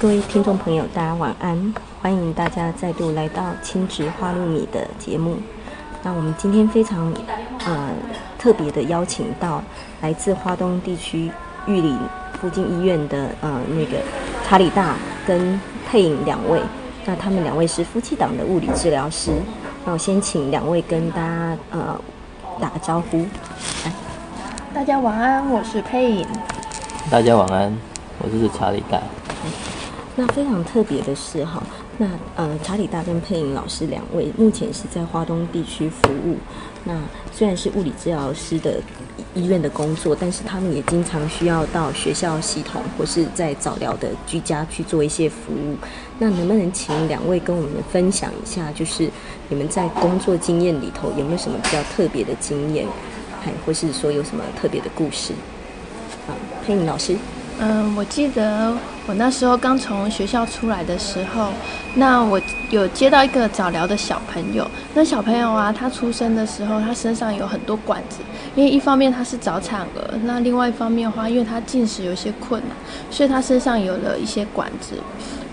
各位听众朋友，大家晚安！欢迎大家再度来到亲子花露米的节目。那我们今天非常呃特别的邀请到来自华东地区玉里附近医院的呃那个查理大跟佩影两位。那他们两位是夫妻档的物理治疗师。那我先请两位跟大家呃打个招呼。大家晚安，我是佩影。大家晚安，我是查理大。那非常特别的是哈，那呃查理大跟佩颖老师两位目前是在华东地区服务。那虽然是物理治疗师的医院的工作，但是他们也经常需要到学校系统或是在早疗的居家去做一些服务。那能不能请两位跟我们分享一下，就是你们在工作经验里头有没有什么比较特别的经验，还或是说有什么特别的故事？啊，佩颖老师。嗯，我记得我那时候刚从学校出来的时候，那我有接到一个早疗的小朋友。那小朋友啊，他出生的时候，他身上有很多管子，因为一方面他是早产儿，那另外一方面的话，因为他进食有些困难，所以他身上有了一些管子，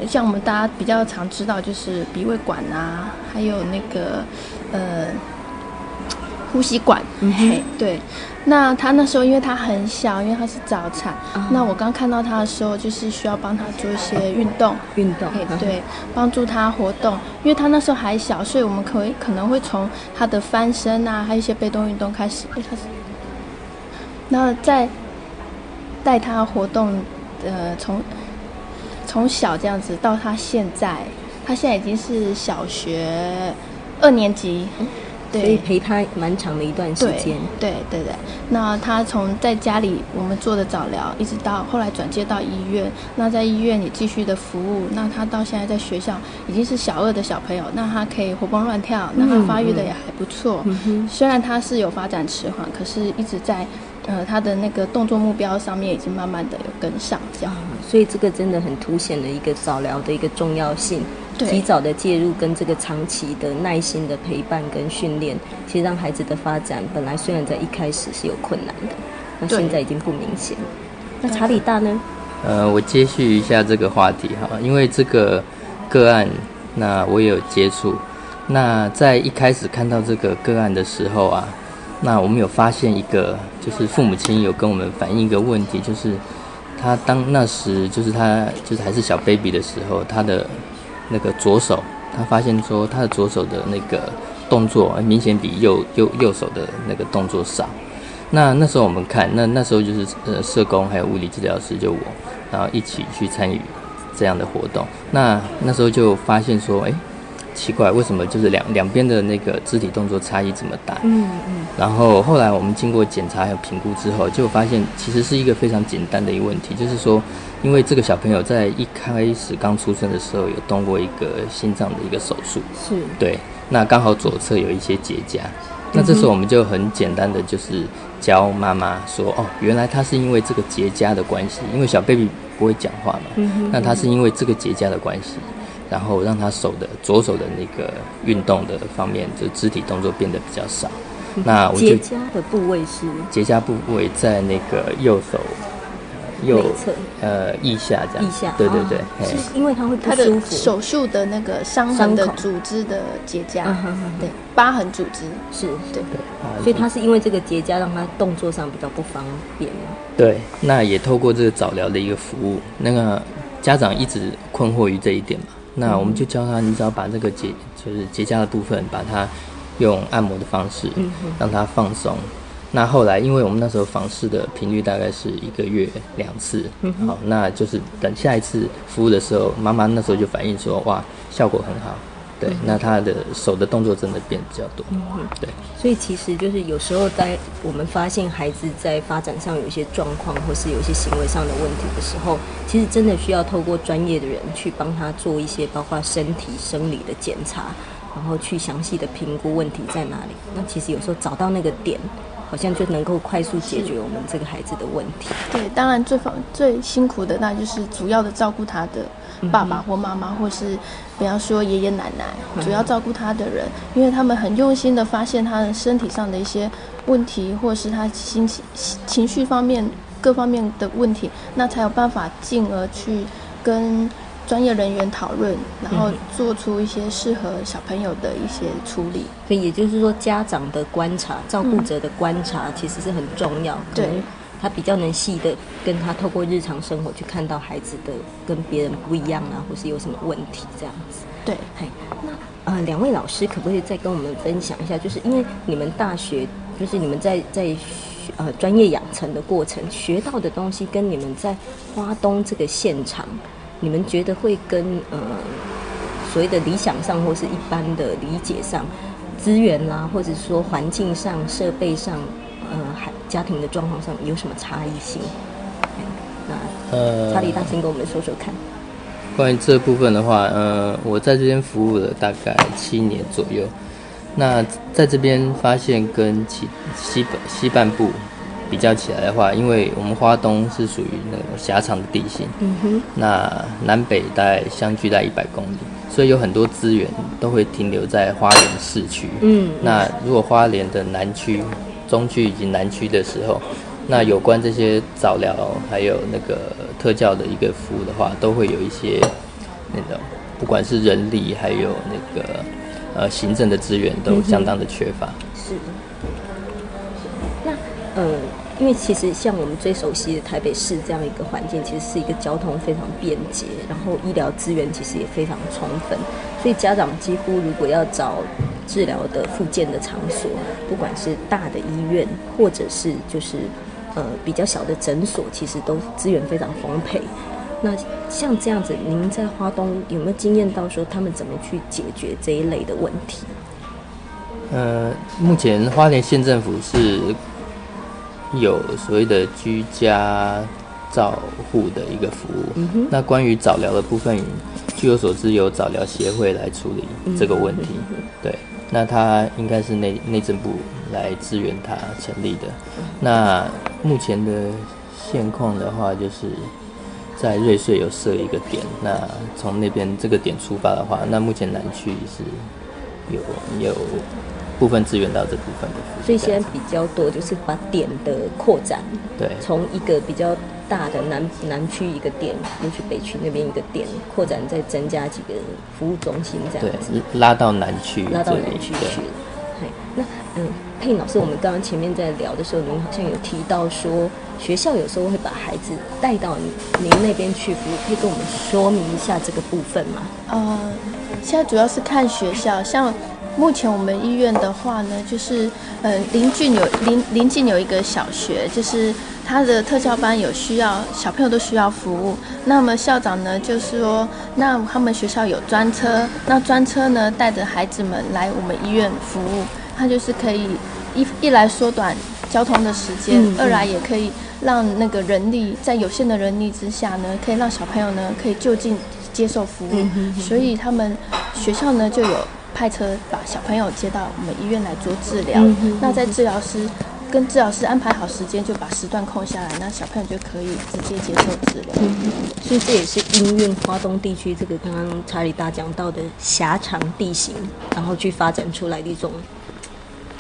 像我们大家比较常知道就是鼻胃管啊，还有那个呃。呼吸管，嘿，对，那他那时候因为他很小，因为他是早产，那我刚看到他的时候，就是需要帮他做一些运动，运动，对，帮助他活动，因为他那时候还小，所以我们可以可能会从他的翻身啊，还有一些被动运动开始，开始，那在带他活动，呃，从从小这样子到他现在，他现在已经是小学二年级。所以陪他蛮长的一段时间。对对对，那他从在家里我们做的早疗，一直到后来转接到医院，那在医院里继续的服务，那他到现在在学校已经是小二的小朋友，那他可以活蹦乱跳，那他发育的也还不错。虽然他是有发展迟缓，可是一直在呃他的那个动作目标上面已经慢慢的有跟上这样。所以这个真的很凸显了一个早疗的一个重要性。及早的介入跟这个长期的耐心的陪伴跟训练，其实让孩子的发展本来虽然在一开始是有困难的，那现在已经不明显。那查理大呢？呃，我接续一下这个话题哈，因为这个个案，那我也有接触。那在一开始看到这个个案的时候啊，那我们有发现一个，就是父母亲有跟我们反映一个问题，就是他当那时就是他就是还是小 baby 的时候，他的。那个左手，他发现说他的左手的那个动作明显比右右右手的那个动作少。那那时候我们看，那那时候就是呃社工还有物理治疗师就我，然后一起去参与这样的活动。那那时候就发现说，哎，奇怪，为什么就是两两边的那个肢体动作差异这么大？嗯嗯。然后后来我们经过检查还有评估之后，就发现其实是一个非常简单的一个问题，就是说。因为这个小朋友在一开始刚出生的时候有动过一个心脏的一个手术，是对，那刚好左侧有一些结痂，那这时候我们就很简单的就是教妈妈说，哦，原来他是因为这个结痂的关系，因为小 baby 不会讲话嘛，那他是因为这个结痂的关系，然后让他手的左手的那个运动的方面，就肢体动作变得比较少。那结痂的部位是？结痂部位在那个右手。右侧，呃，腋下这样，腋下，对对对，是因为他会不舒服。手术的那个伤痕的组织的结痂，对，疤痕组织。是，对。对，所以他是因为这个结痂让他动作上比较不方便。对，那也透过这个早疗的一个服务，那个家长一直困惑于这一点嘛，那我们就教他，你只要把这个结就是结痂的部分把它用按摩的方式，让它放松。那后来，因为我们那时候访视的频率大概是一个月两次，好，那就是等下一次服务的时候，妈妈那时候就反映说，哇，效果很好。对，那他的手的动作真的变比较多。嗯，对。所以其实就是有时候在我们发现孩子在发展上有一些状况，或是有一些行为上的问题的时候，其实真的需要透过专业的人去帮他做一些包括身体生理的检查，然后去详细的评估问题在哪里。那其实有时候找到那个点。好像就能够快速解决我们这个孩子的问题。对，当然最最辛苦的那就是主要的照顾他的爸爸或妈妈，或是比方说爷爷奶奶，主要照顾他的人，因为他们很用心的发现他的身体上的一些问题，或是他心情情绪方面各方面的问题，那才有办法进而去跟。专业人员讨论，然后做出一些适合小朋友的一些处理。所以也就是说，家长的观察、照顾者的观察，其实是很重要。对，他比较能细的跟他透过日常生活去看到孩子的跟别人不一样啊，或是有什么问题这样子。对，嘿，那呃，两位老师可不可以再跟我们分享一下？就是因为你们大学，就是你们在在呃专业养成的过程学到的东西，跟你们在花东这个现场。你们觉得会跟呃所谓的理想上或是一般的理解上，资源啦，或者说环境上、设备上，呃，还家庭的状况上有什么差异性？那呃，查理大先跟我们说说看。关于这部分的话，呃，我在这边服务了大概七年左右。那在这边发现跟其西北西半部。比较起来的话，因为我们花东是属于那种狭长的地形，嗯哼，那南北大概相距在一百公里，所以有很多资源都会停留在花莲市区。嗯，那如果花莲的南区、中区以及南区的时候，那有关这些早疗还有那个特教的一个服务的话，都会有一些那种不管是人力还有那个呃行政的资源都相当的缺乏。是。呃，因为其实像我们最熟悉的台北市这样一个环境，其实是一个交通非常便捷，然后医疗资源其实也非常充分，所以家长几乎如果要找治疗的复健的场所，不管是大的医院或者是就是呃比较小的诊所，其实都资源非常丰沛。那像这样子，您在花东有没有经验到说他们怎么去解决这一类的问题？呃，目前花莲县政府是。有所谓的居家照护的一个服务，那关于早疗的部分，据我所知，有早疗协会来处理这个问题。对，那他应该是内内政部来支援他成立的。那目前的现况的话，就是在瑞穗有设一个点，那从那边这个点出发的话，那目前南区是有有。部分资源到这部分的，所以现在比较多就是把点的扩展，对，从一个比较大的南南区一个点，又去北区那边一个点扩展，再增加几个服务中心这样子，拉到南区，拉到南区去了。那嗯，佩老师，我们刚刚前面在聊的时候，您好像有提到说，学校有时候会把孩子带到您那边去服务，可以跟我们说明一下这个部分吗？呃，现在主要是看学校，像。目前我们医院的话呢，就是呃邻近有邻邻近有一个小学，就是他的特教班有需要小朋友都需要服务。那么校长呢，就是说，那他们学校有专车，那专车呢带着孩子们来我们医院服务，他就是可以一一来缩短交通的时间，二来也可以让那个人力在有限的人力之下呢，可以让小朋友呢可以就近接受服务。所以他们学校呢就有。派车把小朋友接到我们医院来做治疗，那在治疗师跟治疗师安排好时间，就把时段空下来，那小朋友就可以直接接受治疗。所以这也是因应华东地区这个刚刚查理大讲到的狭长地形，然后去发展出来的一种。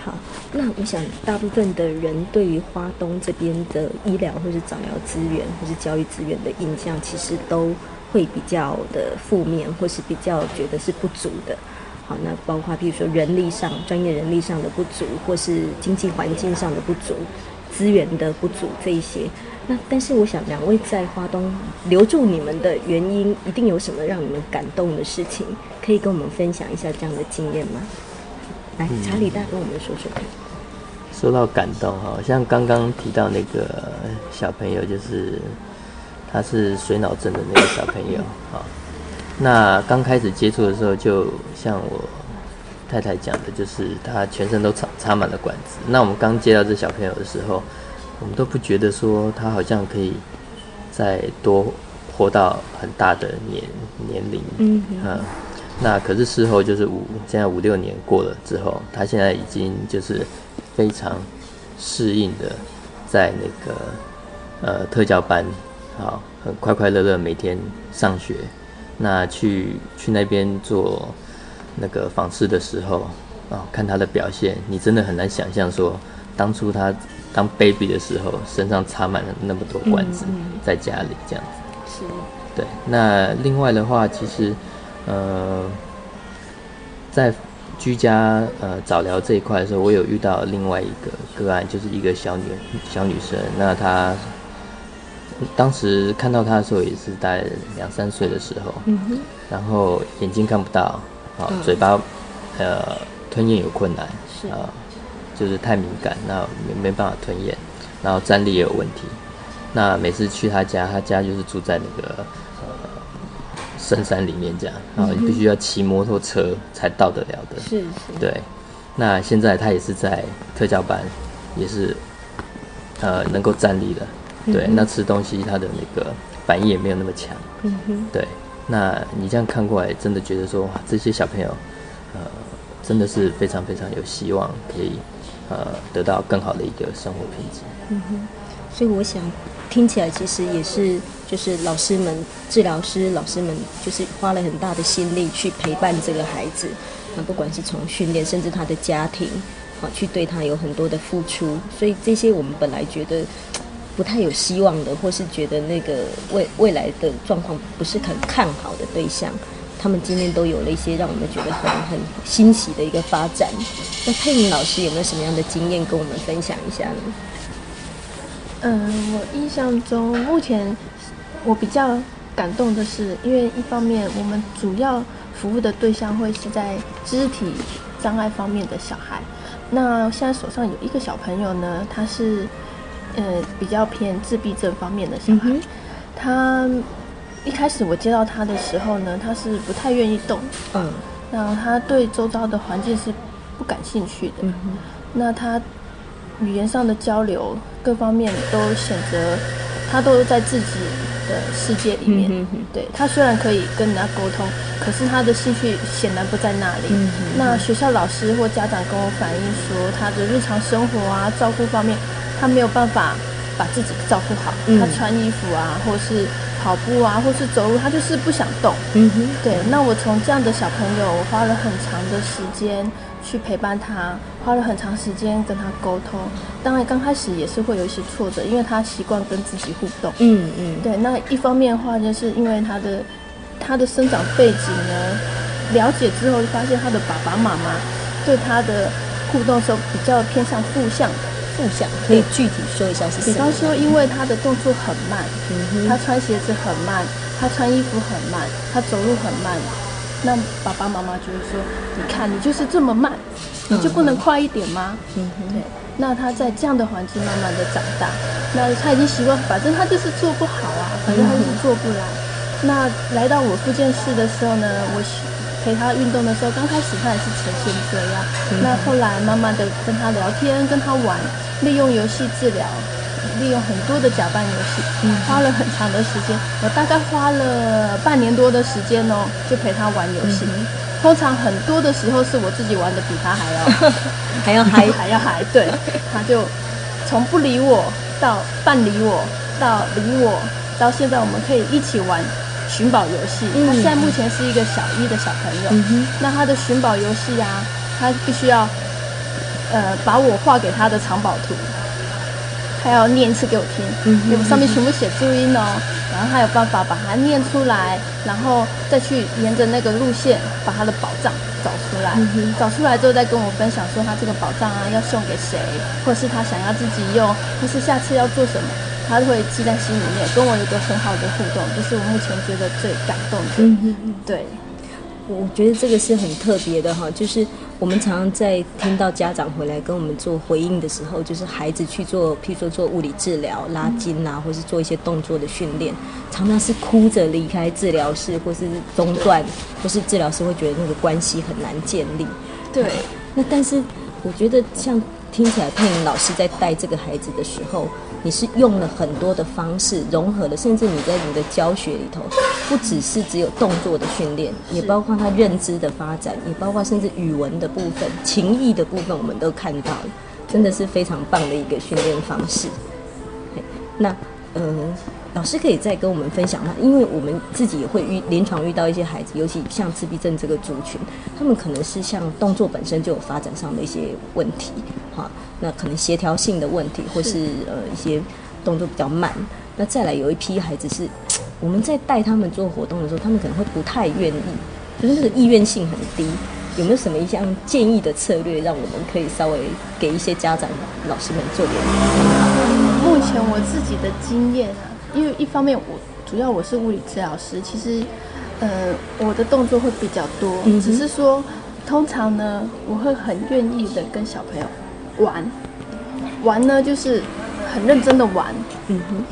好，那我想大部分的人对于华东这边的医疗或是早疗资源或是教育资源的印象，其实都会比较的负面，或是比较觉得是不足的。好，那包括譬如说人力上、专业人力上的不足，或是经济环境上的不足、资源的不足这一些。那但是我想，两位在华东留住你们的原因，一定有什么让你们感动的事情，可以跟我们分享一下这样的经验吗？来，查理大跟我们说说看。说到感动哈，像刚刚提到那个小朋友，就是他是水脑症的那个小朋友啊。那刚开始接触的时候，就像我太太讲的，就是他全身都插插满了管子。那我们刚接到这小朋友的时候，我们都不觉得说他好像可以再多活到很大的年年龄，嗯嗯。那可是事后就是五现在五六年过了之后，他现在已经就是。非常适应的，在那个呃特教班，好，很快快乐乐每天上学。那去去那边做那个访视的时候，啊，看他的表现，你真的很难想象说，当初他当 baby 的时候，身上插满了那么多管子，在家里这样子。是。对。那另外的话，其实呃，在。居家呃早疗这一块的时候，我有遇到另外一个个案，就是一个小女小女生。那她当时看到他的时候，也是大概两三岁的时候，然后眼睛看不到，啊，嘴巴呃吞咽有困难，啊，就是太敏感，那没没办法吞咽，然后站立也有问题。那每次去他家，他家就是住在那个。深山里面这样，然后你必须要骑摩托车才到得了的。是是。对，那现在他也是在特教班，也是呃能够站立的。对，那吃东西他的那个反应也没有那么强。嗯哼。对，那你这样看过来，真的觉得说哇，这些小朋友呃真的是非常非常有希望，可以呃得到更好的一个生活品质。嗯哼。所以我想。听起来其实也是，就是老师们、治疗师、老师们，就是花了很大的心力去陪伴这个孩子。那不管是从训练，甚至他的家庭，好去对他有很多的付出。所以这些我们本来觉得不太有希望的，或是觉得那个未未来的状况不是很看好的对象，他们今天都有了一些让我们觉得很很欣喜的一个发展。那佩莹老师有没有什么样的经验跟我们分享一下呢？嗯，我印象中，目前我比较感动的是，因为一方面我们主要服务的对象会是在肢体障碍方面的小孩。那现在手上有一个小朋友呢，他是呃比较偏自闭症方面的小孩。他一开始我接到他的时候呢，他是不太愿意动，嗯，那他对周遭的环境是不感兴趣的。那他。语言上的交流，各方面都选择他都在自己的世界里面。对他虽然可以跟人家沟通，可是他的兴趣显然不在那里。那学校老师或家长跟我反映说，他的日常生活啊、照顾方面，他没有办法把自己照顾好。他穿衣服啊，或是跑步啊，或是走路，他就是不想动。嗯哼对，那我从这样的小朋友，我花了很长的时间。去陪伴他，花了很长时间跟他沟通。当然刚开始也是会有一些挫折，因为他习惯跟自己互动。嗯嗯，对。那一方面的话，就是因为他的他的生长背景呢，了解之后就发现他的爸爸妈妈对他的互动时候比较偏向负向的。负向可以具体说一下是？比方说，因为他的动作很慢，他穿鞋子很慢，他穿衣服很慢，他走路很慢。那爸爸妈妈就会说：“你看，你就是这么慢，你就不能快一点吗？”嗯，对。那他在这样的环境慢慢的长大，那他已经习惯，反正他就是做不好啊，反正他就是做不来。那来到我复健室的时候呢，我陪他运动的时候，刚开始他也是呈现这样。那后来慢慢的跟他聊天，跟他玩，利用游戏治疗。利用很多的假扮游戏，花了很长的时间，我大概花了半年多的时间哦，就陪他玩游戏。通常很多的时候是我自己玩的比他还要 还要嗨，还要嗨。对，他就从不理我到半理我，到理我，到现在我们可以一起玩寻宝游戏。他现在目前是一个小一的小朋友，那他的寻宝游戏啊，他必须要呃把我画给他的藏宝图。他要念一次给我听，嗯，上面全部写注音哦，然后他有办法把它念出来，然后再去沿着那个路线把他的宝藏找出来，找出来之后再跟我分享说他这个宝藏啊要送给谁，或是他想要自己用，或是下次要做什么，他会记在心里面，跟我有个很好的互动，这是我目前觉得最感动的。对，我觉得这个是很特别的哈，就是我们常常在听到家长回来跟我们做回应的时候，就是孩子去做，譬如说做物理治疗、拉筋啊，或是做一些动作的训练，常常是哭着离开治疗室，或是中断，或是治疗师会觉得那个关系很难建立。对，那但是我觉得像听起来佩莹老师在带这个孩子的时候，你是用了很多的方式融合了，甚至你在你的教学里头，不只是只有动作的训练，也包括他认知的发展，也包括甚至语文的部分、情谊的部分，我们都看到了，真的是非常棒的一个训练方式。嘿那嗯，老师可以再跟我们分享吗？因为我们自己也会遇临床遇到一些孩子，尤其像自闭症这个族群，他们可能是像动作本身就有发展上的一些问题，哈，那可能协调性的问题，或是呃一些动作比较慢。那再来有一批孩子是 我们在带他们做活动的时候，他们可能会不太愿意，就是那个意愿性很低。有没有什么一项建议的策略，让我们可以稍微给一些家长、老师们做点目前我自己的经验啊，因为一方面我主要我是物理治疗师，其实呃我的动作会比较多，嗯只是说通常呢我会很愿意的跟小朋友玩，玩呢就是很认真的玩，嗯哼，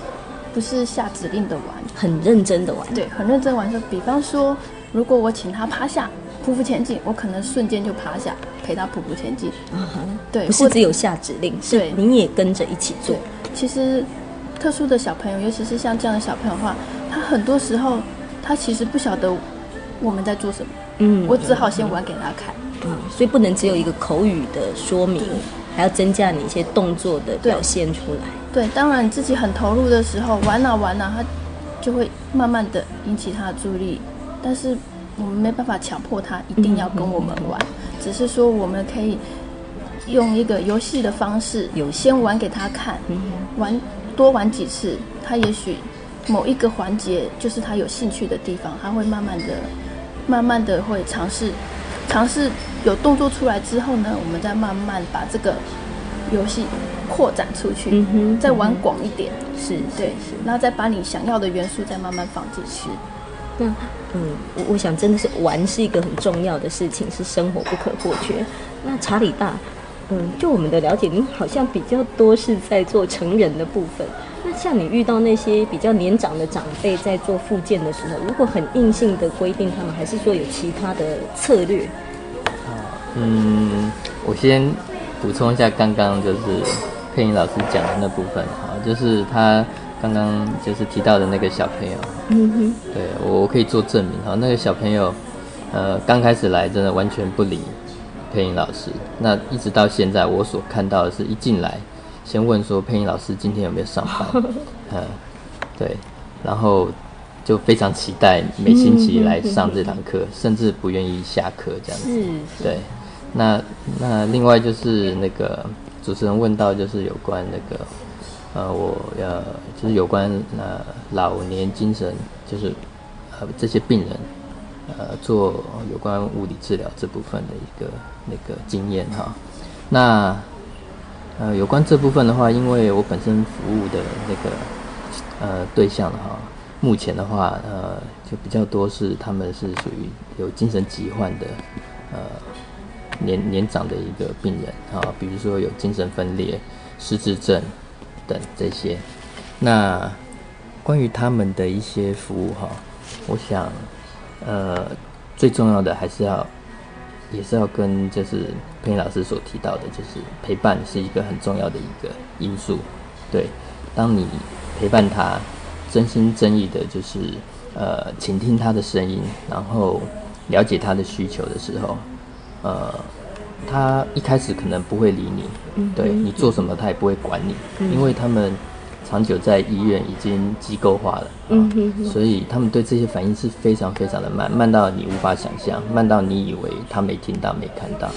不是下指令的玩。很认真的玩。对，很认真玩说，比方说，如果我请他趴下匍匐前进，我可能瞬间就趴下陪他匍匐前进。啊哈，对，不是只有下指令，是对你也跟着一起做。，其实特殊的小朋友，尤其是像这样的小朋友的话，他很多时候他其实不晓得我们在做什么，嗯我只好先玩给他看。嗯，所以不能只有一个口语的说明，还要增加你一些动作的表现出来。对，当然你自己很投入的时候，玩啊玩啊，他就会慢慢的引起他的注意力，但是我们没办法强迫他一定要跟我们玩，只是说我们可以用一个游戏的方式，游戏。先玩给他看，嗯。玩多玩几次，他也许某一个环节就是他有兴趣的地方，他会慢慢的、慢慢的会尝试，尝试有动作出来之后呢，我们再慢慢把这个游戏扩展出去，嗯哼再玩广一点，是，对是，然后再把你想要的元素再慢慢放进去。那嗯，我我想真的是玩是一个很重要的事情，是生活不可或缺。那查理大，嗯，就我们的了解，您好像比较多是在做成人的部分。那像你遇到那些比较年长的长辈在做复健的时候，如果很硬性的规定他们，还是说有其他的策略？嗯，我先补充一下刚刚就是佩音老师讲的那部分哈，就是他刚刚就是提到的那个小朋友，嗯哼，对我我可以做证明哈，那个小朋友呃刚开始来真的完全不理佩莹老师，那一直到现在我所看到的是一进来先问说配音老师今天有没有上班，嗯对，然后就非常期待每星期来上这堂课，甚至不愿意下课这样子。是，对，那那另外就是那个主持人问到，就是有关那个呃，我呃，就是有关呃老年精神，就是呃这些病人呃做有关物理治疗这部分的一个那个经验哈。那呃有关这部分的话，因为我本身服务的那个呃对象哈，目前的话呃就比较多是他们是属于有精神疾患的呃年年长的一个病人啊，比如说有精神分裂、失智症等这些。那关于他们的一些服务哈，我想呃最重要的还是要也是要跟就是佩妮老师所提到的，就是陪伴是一个很重要的一个因素。对，当你陪伴他，真心真意的，就是呃倾听他的声音，然后了解他的需求的时候，呃，他一开始可能不会理你，对你做什么他也不会管你，因为他们长久在医院已经机构化了，嗯哼哼所以他们对这些反应是非常非常的慢，慢到你无法想象，慢到你以为他没听到、没看到，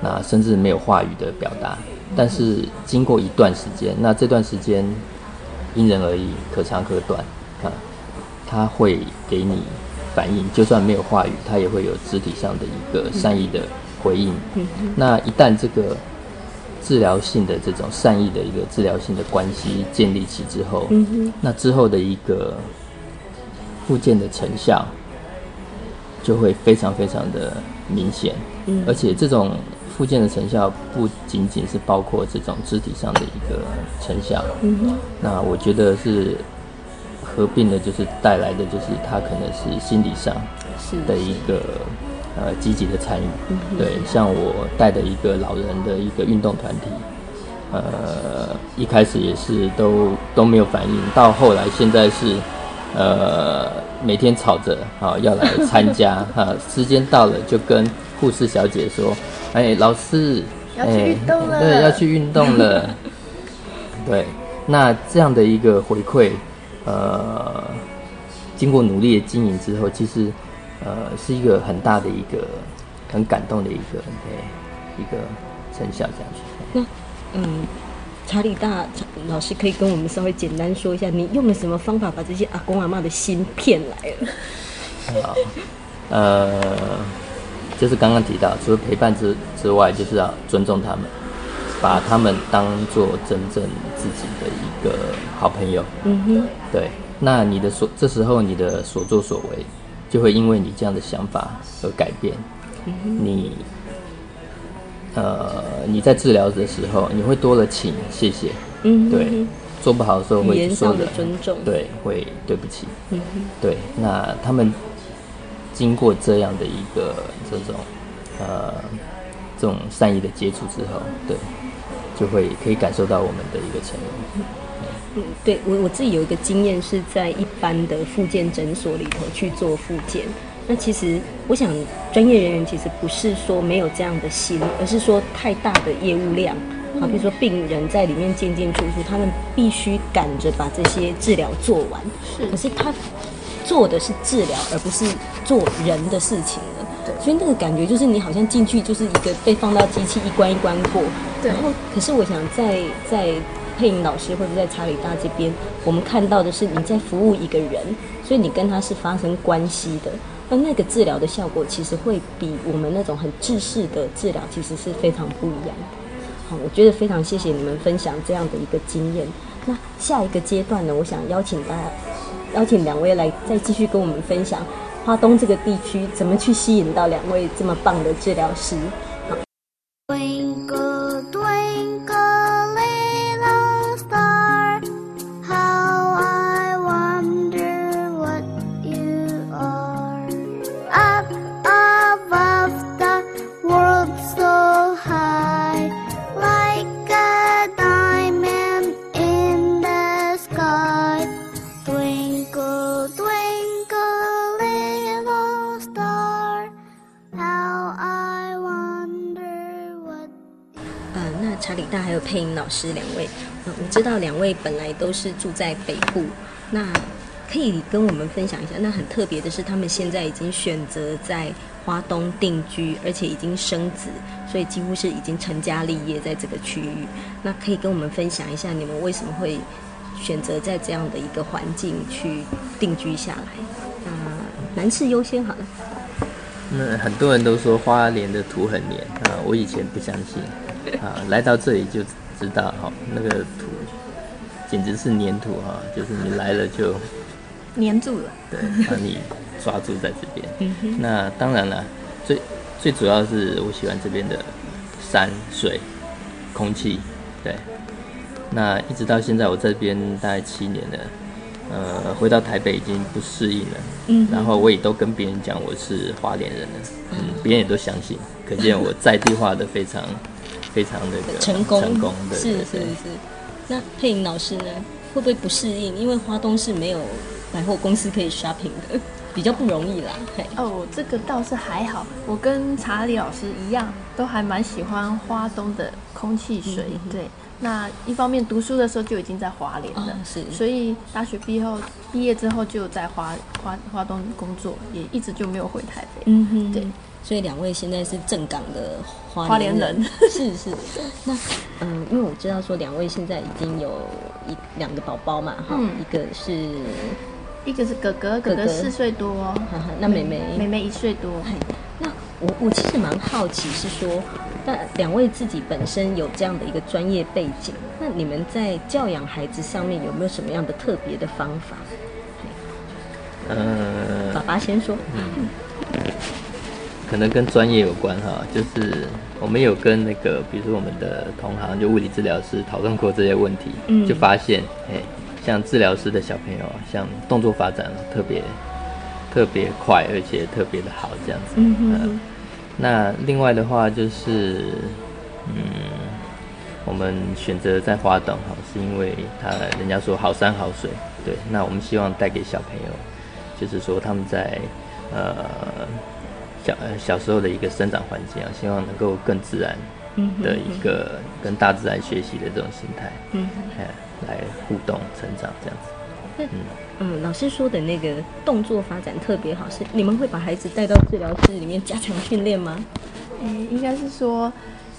那甚至没有话语的表达。但是经过一段时间，那这段时间因人而异，可长可短啊，他会给你反应，就算没有话语，他也会有肢体上的一个善意的回应。那一旦这个治疗性的这种善意的一个治疗性的关系建立起之后，那之后的一个复健的成效就会非常非常的明显，嗯。而且这种复健的成效不仅仅是包括这种肢体上的一个成效，那我觉得是合并的，就是带来的就是他可能是心理上的一个呃积极的参与。嗯对，像我带的一个老人的一个运动团体，呃，一开始也是都都没有反应，到后来现在是呃每天吵着啊要来参加 啊，时间到了就跟护士小姐说，哎，老师。要去哎运动了对，要去运动了。对，那这样的一个回馈，呃，经过努力的经营之后，其实呃是一个很大的一个很感动的一个对一个成效，这样子。那嗯，查理大老师可以跟我们稍微简单说一下，你用了什么方法把这些阿公阿妈的心骗来了？好，呃，就是刚刚提到，除了陪伴之之外，就是要尊重他们，把他们当做真正自己的一个好朋友。嗯哼，对，那你的所这时候你的所作所为，就会因为你这样的想法而改变。你呃你在治疗的时候，你会多了请谢谢，嗯对，做不好的时候会说的。尊重，，对，会对不起，对，那他们经过这样的一个这种呃这种善意的接触之后，对，就会可以感受到我们的一个诚意。嗯，对我我自己有一个经验是在一般的复健诊所里头去做复健。那其实我想，专业人员其实不是说没有这样的心，而是说太大的业务量。啊，比如说病人在里面进进出出，他们必须赶着把这些治疗做完。是可是他做的是治疗，而不是做人的事情了。对所以那个感觉就是你好像进去就是一个被放到机器一关一关过。对然后，可是我想在在配音老师或者在查理大这边，我们看到的是你在服务一个人，所以你跟他是发生关系的。那那个治疗的效果其实会比我们那种很制式的治疗其实是非常不一样的。好，我觉得非常谢谢你们分享这样的一个经验。那下一个阶段呢，我想邀请大家，邀请两位来再继续跟我们分享花东这个地区怎么去吸引到两位这么棒的治疗师。查理大还有配音老师两位，我知道两位本来都是住在北部，那可以跟我们分享一下。那很特别的是，他们现在已经选择在花东定居，而且已经生子，所以几乎是已经成家立业在这个区域。那可以跟我们分享一下，你们为什么会选择在这样的一个环境去定居下来？那男士优先好了。那很多人都说花莲的土很黏啊，我以前不相信啊，来到这里就知道哈、那个土简直是粘土哈、就是你来了就黏住了。对把你抓住在这边。那当然了，最最主要是我喜欢这边的山水、空气，对。那一直到现在，我这边大概七年了，呃，回到台北已经不适应了，嗯然后我也都跟别人讲我是花莲人了，嗯，别人也都相信，可见我在地化的非常非常的成功，成功，的是是是。那佩莹老师呢，会不会不适应？因为花东是没有百货公司可以 shopping 的，比较不容易啦。嘿，哦，这个倒是还好，我跟查理老师一样，都还蛮喜欢花东的空气水。嗯对，那一方面读书的时候就已经在华联了，哦是所以大学毕业后毕业之后就在华华花东工作，也一直就没有回台北。嗯哼对。所以两位现在是正港的花花莲人，人 是是。那嗯，因为我知道说两位现在已经有一两个宝宝嘛，哈、嗯一个是，一个是哥哥，哥哥四岁多，哈哈，那妹妹，妹妹一岁多。那我我其实蛮好奇，是说，那两位自己本身有这样的一个专业背景，那你们在教养孩子上面有没有什么样的特别的方法？爸呃，爸先说。可能跟专业有关哈，就是我们有跟那个，比如说我们的同行就物理治疗师讨论过这些问题，嗯就发现，哎，像治疗师的小朋友啊，像动作发展特别特别快，而且特别的好这样子。嗯那另外的话就是，嗯，我们选择在花东哈，是因为他人家说好山好水，对。那我们希望带给小朋友，就是说他们在呃小呃小时候的一个生长环境啊，希望能够更自然的一个跟大自然学习的这种心态，嗯哎，来互动成长这样子。嗯嗯，老师说的那个动作发展特别好，是你们会把孩子带到治疗室里面加强训练吗？嗯，应该是说，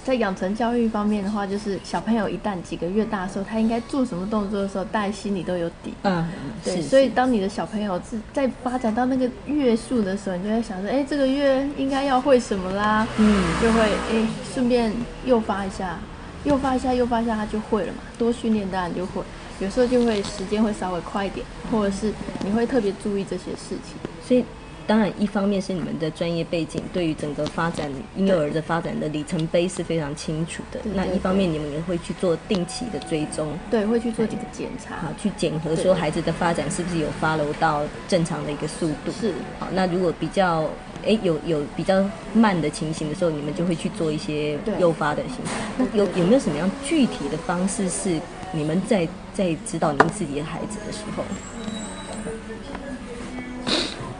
在养成教育方面的话，就是小朋友一旦几个月大的时候，他应该做什么动作的时候，大家心里都有底。嗯，对，是所以当你的小朋友是在发展到那个月数的时候，你就会想说，哎，这个月应该要会什么啦？嗯就会哎顺便诱发一下，诱发一下，诱发一下，他就会了嘛。多训练当然就会，有时候就会时间会稍微快一点，或者是你会特别注意这些事情。所以当然一方面是你们的专业背景对于整个发展婴幼儿的发展的里程碑是非常清楚的，那一方面你们也会去做定期的追踪。对，会去做几个检查好，。去检核说孩子的发展是不是有 follow 到正常的一个速度。是好，那如果比较诶有有比较慢的情形的时候，你们就会去做一些诱发的行为。那有有没有什么样具体的方式是你们在在指导您自己的孩子的时候？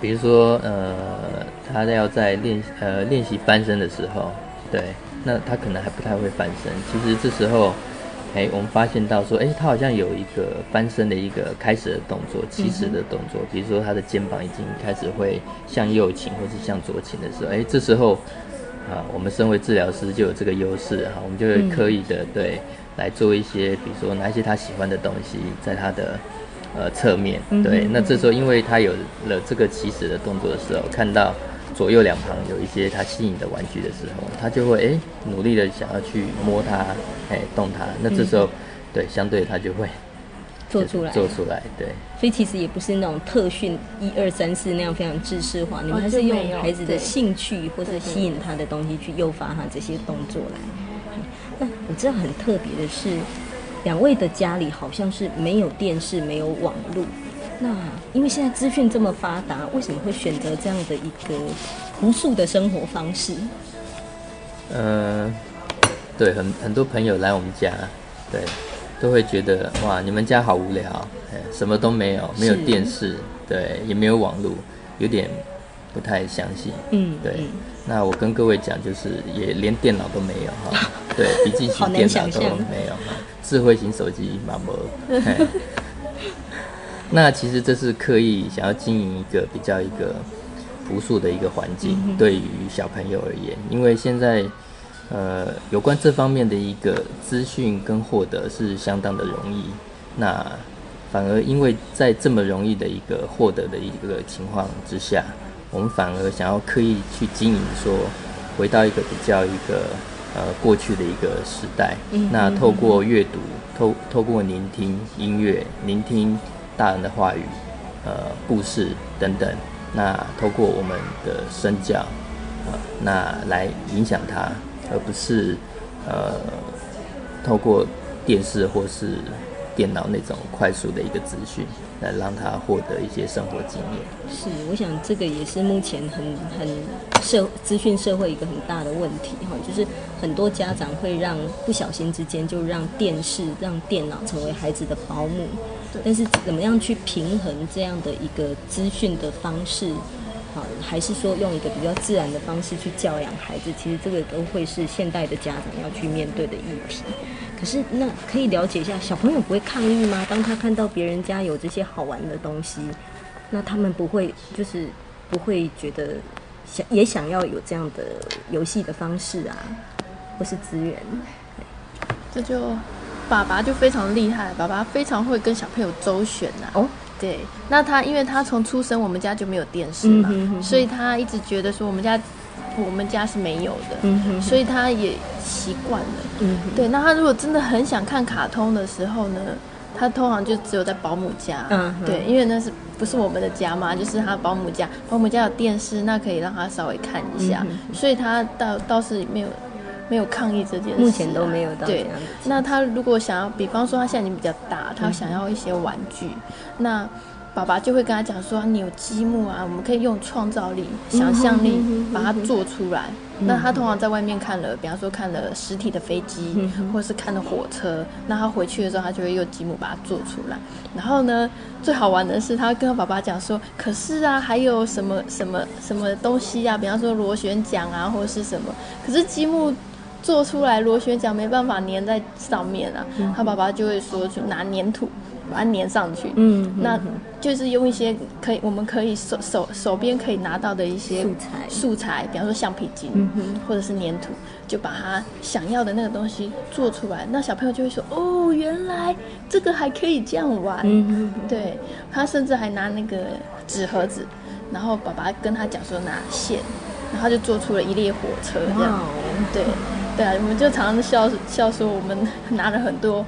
比如说，呃，他要在练呃练习翻身的时候，对，那他可能还不太会翻身。其实这时候，哎，我们发现到说，哎，他好像有一个翻身的一个开始的动作，起始的动作。比如说他的肩膀已经开始会向右倾或是向左倾的时候，哎，这时候啊，我们身为治疗师就有这个优势哈，我们就会刻意的对来做一些，比如说拿一些他喜欢的东西，在他的呃侧面，对，那这时候因为他有了这个起始的动作的时候，看到左右两旁有一些他吸引的玩具的时候，他就会哎努力的想要去摸它，哎动它，那这时候、对相对他就会 做出来做出来，对。所以其实也不是那种特训一二三四那样非常知识化，你们哦还是用孩子的兴趣或者吸引他的东西去诱发他这些动作来。那我知道很特别的是，两位的家里好像是没有电视、没有网络。那因为现在资讯这么发达，为什么会选择这样的一个朴素的生活方式？嗯，对，很很多朋友来我们家，对，都会觉得哇，你们家好无聊，哎，什么都没有，没有电视，对，也没有网络，有点不太相信。嗯，对嗯，那我跟各位讲，就是也连电脑都没有哈，对，笔记型电脑都没有哈，智慧型手机 嘛没。嘿那其实这是刻意想要经营一个比较一个朴素的一个环境，对于小朋友而言，因为现在呃有关这方面的一个资讯跟获得是相当的容易，那反而因为在这么容易的一个获得的一个情况之下，我们反而想要刻意去经营，说回到一个比较一个呃过去的一个时代。那透过阅读，透透过聆听音乐，聆听大人的话语，呃，故事等等，那透过我们的身教，呃，那来影响他，而不是呃透过电视或是电脑那种快速的一个资讯，来让他获得一些生活经验。是，我想这个也是目前很很社资讯社会一个很大的问题哈，就是很多家长会让不小心之间就让电视、让电脑成为孩子的保姆，但是怎么样去平衡这样的一个资讯的方式？好，还是说用一个比较自然的方式去教养孩子？其实这个都会是现代的家长要去面对的议题。可是，那可以了解一下，小朋友不会抗议吗？当他看到别人家有这些好玩的东西，那他们不会就是不会觉得想也想要有这样的游戏的方式啊，或是资源？这就爸爸就非常厉害，爸爸非常会跟小朋友周旋呐、哦，对，那他因为他从出生我们家就没有电视嘛，嗯哼哼哼。所以他一直觉得说我们家我们家是没有的，嗯哼哼。所以他也习惯了。嗯，对，那他如果真的很想看卡通的时候呢，他通常就只有在保姆家，嗯对，因为那是不是我们的家嘛，就是他保姆家，保姆家有电视，那可以让他稍微看一下，嗯所以他倒倒是没有没有抗议这件事啊、目前都没有到这对样子。那他如果想要，比方说他现在已经比较大，他想要一些玩具，那爸爸就会跟他讲说，你有积木啊，我们可以用创造力、想象力把它做出来。那他通常在外面看了，比方说看了实体的飞机，或者是看了火车，那他回去的时候，他就会用积木把它做出来。然后呢，最好玩的是，他跟他爸爸讲说，可是啊，还有什么什么什么东西啊，比方说螺旋桨啊，或者是什么，可是积木。做出来螺旋桨没办法粘在上面啊，他爸爸就会说去拿粘土把它粘上去。嗯那就是用一些可以我们可以手手手边可以拿到的一些素材素材，比方说橡皮筋、或者是粘土，就把他想要的那个东西做出来。那小朋友就会说：“哦，原来这个还可以这样玩。嗯对他甚至还拿那个纸盒子，然后爸爸跟他讲说拿线，然后就做出了一列火车这样。对，对啊，我们就常常笑笑说我们拿了很多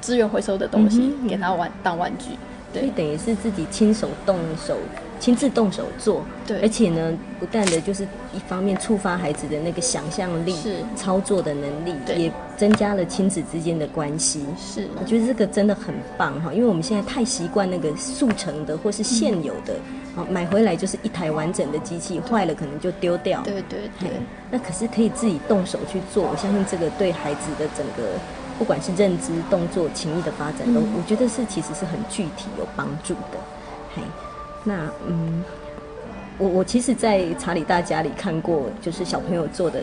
资源回收的东西、嗯给他玩当玩具。对等于是自己亲手动手、亲自动手做，对。而且呢，不但的就是一方面触发孩子的那个想象力、是。操作的能力，也增加了亲子之间的关系。是。我觉得这个真的很棒哈，因为我们现在太习惯那个速成的或是现有的，啊、买回来就是一台完整的机器，坏了可能就丢掉。对对嘿对，那可是可以自己动手去做，我相信这个对孩子的整个不管是认知、动作、情谊的发展，都、嗯。我觉得是其实是很具体有帮助的。嘿，那嗯，我我其实，在查理大家里看过，就是小朋友做的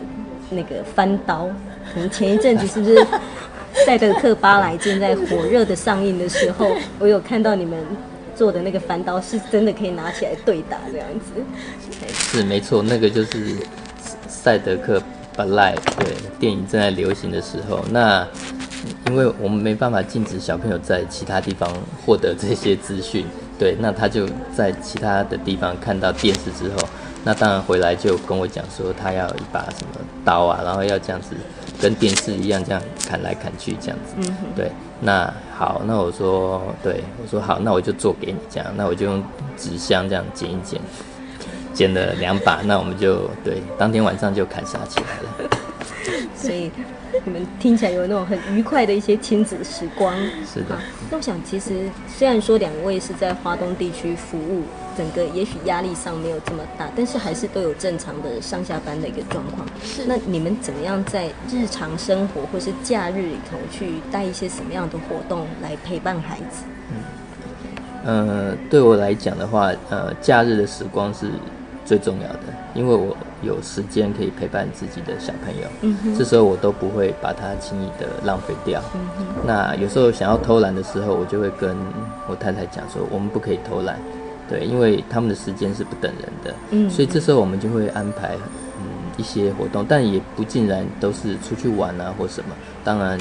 那个翻刀，可能前一阵子是不是 赛德克巴莱正在火热的上映的时候，我有看到你们做的那个翻刀，是真的可以拿起来对打这样子。是没错，那个就是赛德克巴莱对电影正在流行的时候，那因为我们没办法禁止小朋友在其他地方获得这些资讯，对，那他就在其他的地方看到电视之后，那当然回来就跟我讲说他要一把什么刀啊，然后要这样子跟电视一样这样砍来砍去这样子，对，那好，那我说对我说好，那我就做给你这样，那我就用纸箱这样剪一剪。剪了两把，那我们就对，当天晚上就砍杀起来了。所以 你们听起来有那种很愉快的一些亲子时光。是的，那我想，其实虽然说两位是在华东地区服务，整个也许压力上没有这么大，但是还是都有正常的上下班的一个状况。是那你们怎么样在日常生活或是假日里头去带一些什么样的活动来陪伴孩子？呃，对我来讲的话，呃，假日的时光是最重要的，因为我有时间可以陪伴自己的小朋友，嗯哼这时候我都不会把它轻易的浪费掉。嗯那有时候想要偷懒的时候，我就会跟我太太讲说，我们不可以偷懒，对，因为他们的时间是不等人的，嗯所以这时候我们就会安排嗯一些活动，但也不尽然都是出去玩啊或什么，当然。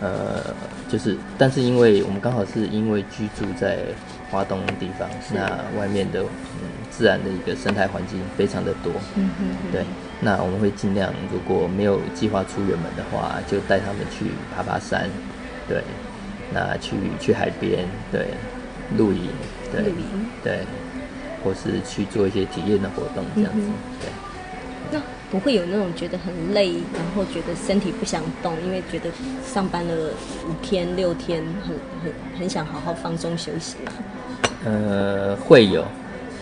呃，就是，但是因为我们刚好是因为居住在华东地方，那外面的嗯自然的一个生态环境非常的多，嗯哼对，那我们会尽量，如果没有计划出远门的话，就带他们去爬爬山，对，那去去海边，对，露营，对对，或是去做一些体验的活动，这样子，嗯对。那不会有那种觉得很累，然后觉得身体不想动，因为觉得上班了五天六天，很很很想好好放松休息嘛。呃，会有，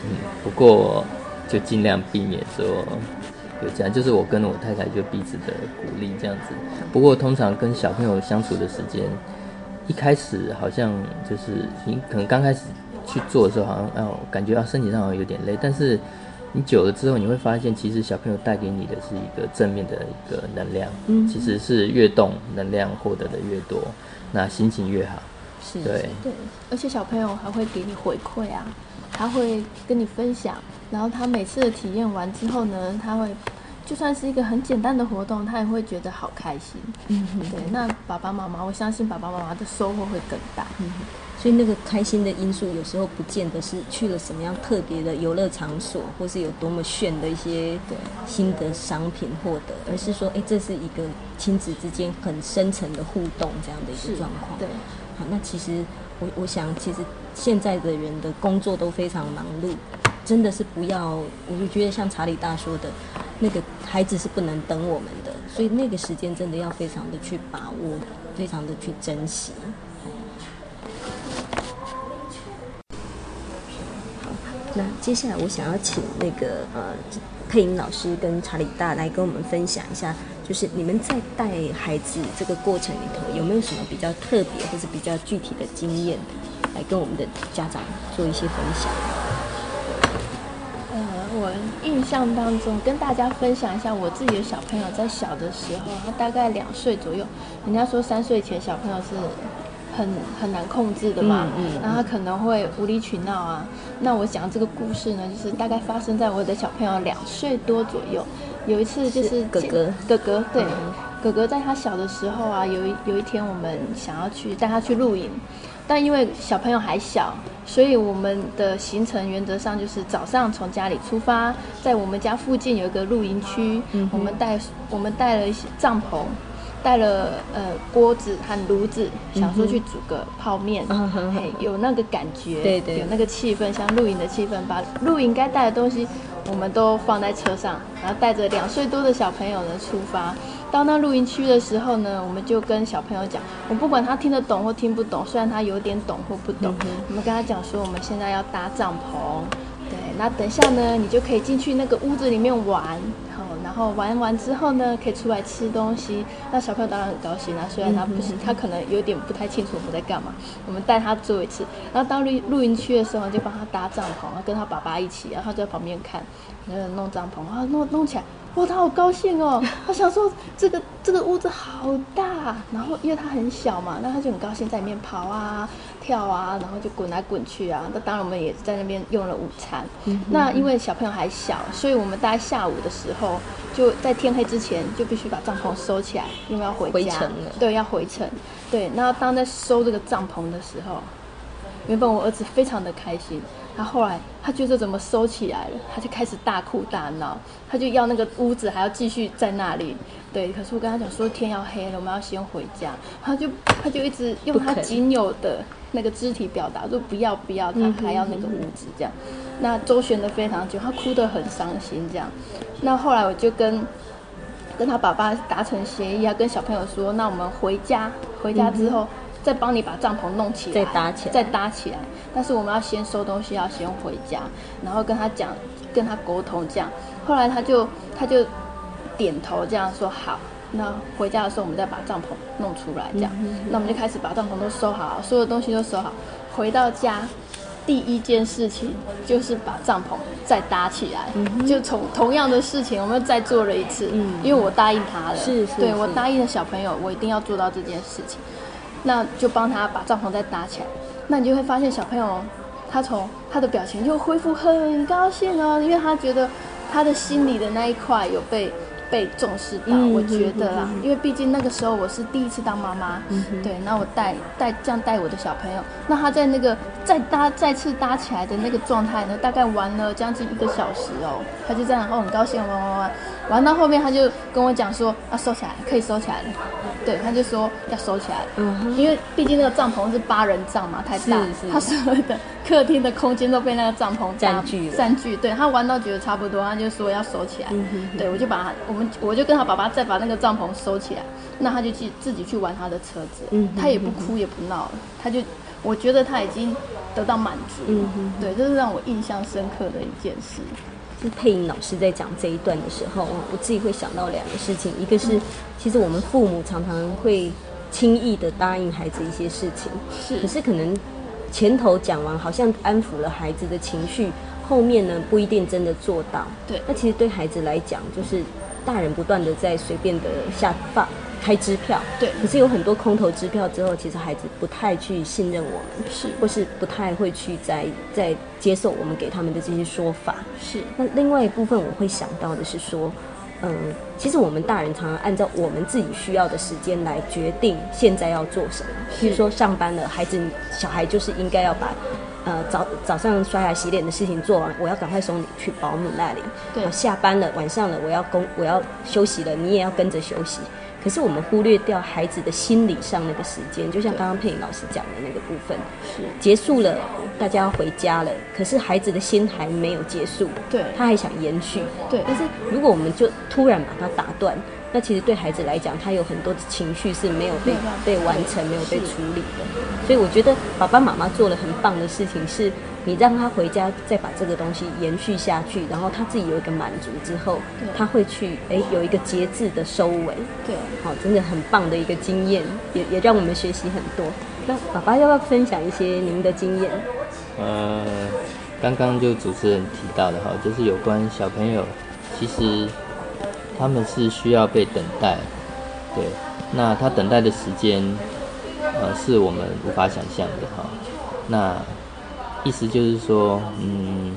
嗯，不过就尽量避免说有这样，就是我跟我太太就彼此的鼓励这样子。不过通常跟小朋友相处的时间，一开始好像就是你可能刚开始去做的时候，好像哦感觉到身体上好像有点累，但是你久了之后，你会发现其实小朋友带给你的是一个正面的一个能量，嗯其实是越动能量获得的越多，那心情越好。是，对，对，而且小朋友还会给你回馈啊，他会跟你分享，然后他每次的体验完之后呢，他会就算是一个很简单的活动，他也会觉得好开心。嗯哼对，那爸爸妈妈，我相信爸爸妈妈的收获会更大。嗯所以那个开心的因素，有时候不见得是去了什么样特别的游乐场所，或是有多么炫的一些新的商品获得，而是说，哎，这是一个亲子之间很深层的互动这样的一个状况。对，好，那其实我我想，其实现在的人的工作都非常忙碌，真的是不要，我就觉得像查理大说的，那个孩子是不能等我们的，所以那个时间真的要非常的去把握，非常的去珍惜。好，那接下来我想要请那个呃佩莹老师跟查理大来跟我们分享一下，就是你们在带孩子这个过程里头，有没有什么比较特别或是比较具体的经验，来跟我们的家长做一些分享？呃，我印象当中跟大家分享一下我自己的小朋友在小的时候，他大概两岁左右。人家说三岁前小朋友是很很难控制的嘛，嗯嗯那他可能会无理取闹啊。那我讲这个故事呢，就是大概发生在我的小朋友两岁多左右。有一次就是是哥哥。哥哥对嗯，哥哥在他小的时候啊，有一有一天我们想要去带他去露营，但因为小朋友还小，所以我们的行程原则上就是早上从家里出发，在我们家附近有一个露营区，嗯我们带我们带了一些帐篷，带了呃锅子和炉子，想说去煮个泡面，嗯嘿，有那个感觉，对对。有那个气氛，像露营的气氛，把露营该带的东西我们都放在车上，然后带着两岁多的小朋友呢出发。到那露营区的时候呢，我们就跟小朋友讲，我不管他听得懂或听不懂，虽然他有点懂或不懂，我们跟他讲说，我们现在要搭帐篷，对，那等一下呢，你就可以进去那个屋子里面玩，后玩完之后呢，可以出来吃东西。那小朋友当然很高兴啊，虽然他不是，他可能有点不太清楚我们在干嘛。我们带他做一次，然后到露露营区的时候，就帮他搭帐篷，然后跟他爸爸一起，然后在旁边看，然后弄帐篷，啊，弄弄起来。哇，他好高兴哦！他想说 这个这个屋子好大，然后因为他很小嘛，那他就很高兴在里面跑啊、跳啊，然后就滚来滚去啊。那当然我们也在那边用了午餐。那因为小朋友还小，所以我们大概下午的时候就在天黑之前就必须把帐篷收起来，因为要回家。回程了对，要回城。对，那当在收这个帐篷的时候，原本我儿子非常的开心，他后来他觉得怎么收起来了，他就开始大哭大闹，他就要那个屋子还要继续在那里。对，可是我跟他讲说天要黑了，我们要先回家，他就他就一直用他仅有的那个肢体表达，就不要不要，他还要那个屋子这样。那周旋的非常久，他哭得很伤心这样。那后来我就跟跟他爸爸达成协议啊，跟小朋友说，那我们回家，回家之后、再帮你把帐篷弄起来，再搭起来再搭起来。但是我们要先收东西，要先回家，然后跟他讲，跟他沟通这样。后来他就他就点头这样说好。那回家的时候，我们再把帐篷弄出来，这样。那我们就开始把帐篷都收好，所有东西都收好。回到家，第一件事情就是把帐篷再搭起来，就从同样的事情，我们再做了一次。嗯因为我答应他了，是是是对我答应了小朋友，我一定要做到这件事情。那就帮他把帐篷再搭起来。那你就会发现小朋友，他从他的表情就恢复很高兴哦，因为他觉得他的心里的那一块有被被重视到。嗯我觉得啦嗯嗯，因为毕竟那个时候我是第一次当妈妈，对，那我带带这样带我的小朋友，那他在那个再搭再次搭起来的那个状态呢，大概玩了将近一个小时哦，他就这样，然后很高兴玩玩玩，玩到后面他就跟我讲说啊收起来，可以收起来了，对，他就说要收起来。了，嗯因为毕竟那个帐篷是八人帐嘛，太大。是是，他所有的客厅的空间都被那个帐篷占据了。占据。对他玩到觉得差不多，他就说要收起来。嗯对我就把他，我们我就跟他爸爸再把那个帐篷收起来，那他就去自己去玩他的车子，嗯哼他也不哭也不闹了，他就我觉得他已经得到满足。对，这是让我印象深刻的一件事。是配音老师在讲这一段的时候，我自己会想到两个事情，一个是其实我们父母常常会轻易的答应孩子一些事情，是可是可能前头讲完好像安抚了孩子的情绪，后面呢不一定真的做到。对那其实对孩子来讲，就是大人不断的在随便的下放开支票，对。可是有很多空头支票之后，其实孩子不太去信任我们，是。或是不太会去在在接受我们给他们的这些说法。是。那另外一部分我会想到的是说，嗯，其实我们大人常常按照我们自己需要的时间来决定现在要做什么。比如说上班了，孩子小孩就是应该要把呃早早上刷牙洗脸的事情做完，我要赶快送你去保姆那里。对呃下班了，晚上了，我要工我要休息了，你也要跟着休息。可是我们忽略掉孩子的心理上那个时间，就像刚刚佩颖老师讲的那个部分，是结束了，大家要回家了，可是孩子的心还没有结束，对他还想延续。对但是如果我们就突然把它打断，那其实对孩子来讲，他有很多的情绪是没有被被完成、没有被处理的。所以我觉得爸爸妈妈做了很棒的事情，是你让他回家再把这个东西延续下去，然后他自己有一个满足之后，他会去哎有一个节制的收尾。对。好，真的很棒的一个经验，也也让我们学习很多。那爸爸要不要分享一些您的经验？呃，刚刚就主持人提到的哈，就是有关小朋友，其实他们是需要被等待，对，那他等待的时间，呃，是我们无法想象的哈。那意思就是说，嗯，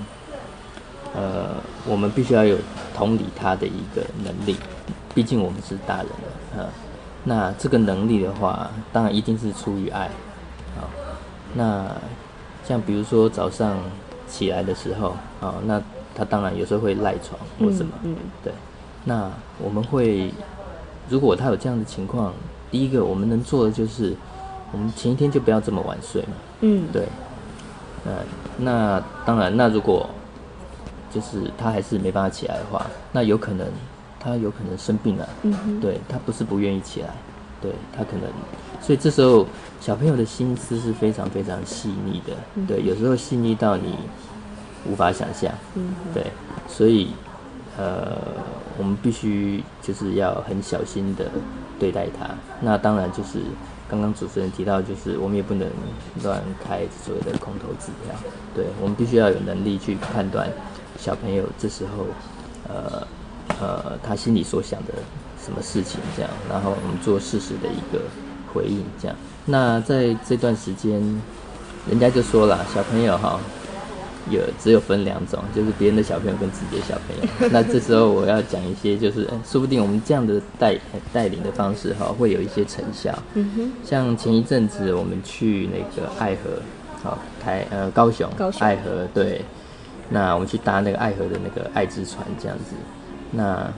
呃，我们必须要有同理他的一个能力，毕竟我们是大人了，呃，那这个能力的话，当然一定是出于爱，好，那像比如说早上起来的时候，哦，那他当然有时候会赖床或什么，嗯。对，那我们会，如果他有这样的情况，第一个我们能做的就是，我们前一天就不要这么晚睡嘛，嗯，对，呃，那当然，那如果就是他还是没办法起来的话，那有可能他有可能生病了，嗯哼，对他不是不愿意起来，对他可能，所以这时候小朋友的心思是非常非常细腻的，对，有时候细腻到你无法想象，嗯对，所以呃，我们必须就是要很小心的对待他。那当然就是刚刚主持人提到，就是我们也不能乱开所谓的空头支票，对我们必须要有能力去判断小朋友这时候呃呃他心里所想的什么事情，这样，然后我们做适时的一个回应，这样。那在这段时间，人家就说了，小朋友哈。有只有分两种，就是别人的小朋友跟自己的小朋友。那这时候我要讲一些，就是哎说不定我们这样的带带领的方式哈，会有一些成效。嗯哼，像前一阵子我们去那个爱河，好台呃高雄，高雄爱河对，那我们去搭那个爱河的那个爱之船这样子，那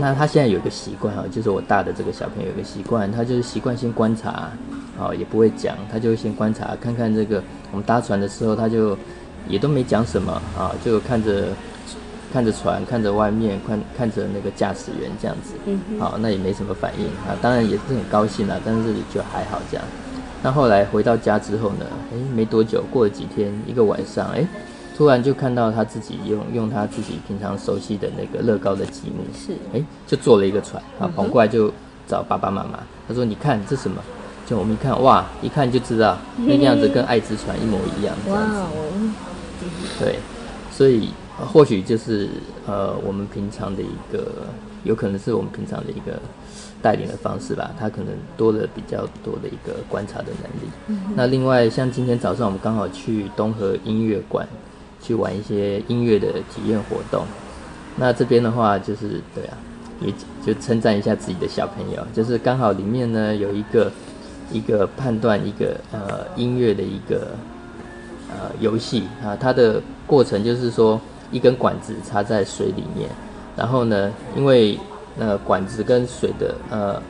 那他现在有一个习惯哈，就是我大的这个小朋友有一个习惯，他就是习惯性观察，好也不会讲，他就会先观察看看这个我们搭船的时候，他就也都没讲什么啊，就看着看着船，看着外面，看看着那个驾驶员这样子，嗯哼好，那也没什么反应啊，当然也是很高兴啦，但是就还好这样。那后来回到家之后呢，诶，没多久，过了几天，一个晚上，诶，突然就看到他自己用用他自己平常熟悉的那个乐高的积木，是诶，就做了一个船啊，跑过来就找爸爸妈妈，他说：“你看这什么？”就我们一看，哇，一看就知道那个样子跟爱之船一模一样，这哇样子。哦，对，所以呃或许就是呃，我们平常的一个，有可能是我们平常的一个带领的方式吧，他可能多了比较多的一个观察的能力。那另外，像今天早上我们刚好去东河音乐馆去玩一些音乐的体验活动，那这边的话就是对啊，也就称赞一下自己的小朋友，就是刚好里面呢有一个一个判断一个呃音乐的一个呃游戏啊，它的过程就是说一根管子插在水里面，然后呢，因为呃管子跟水的呃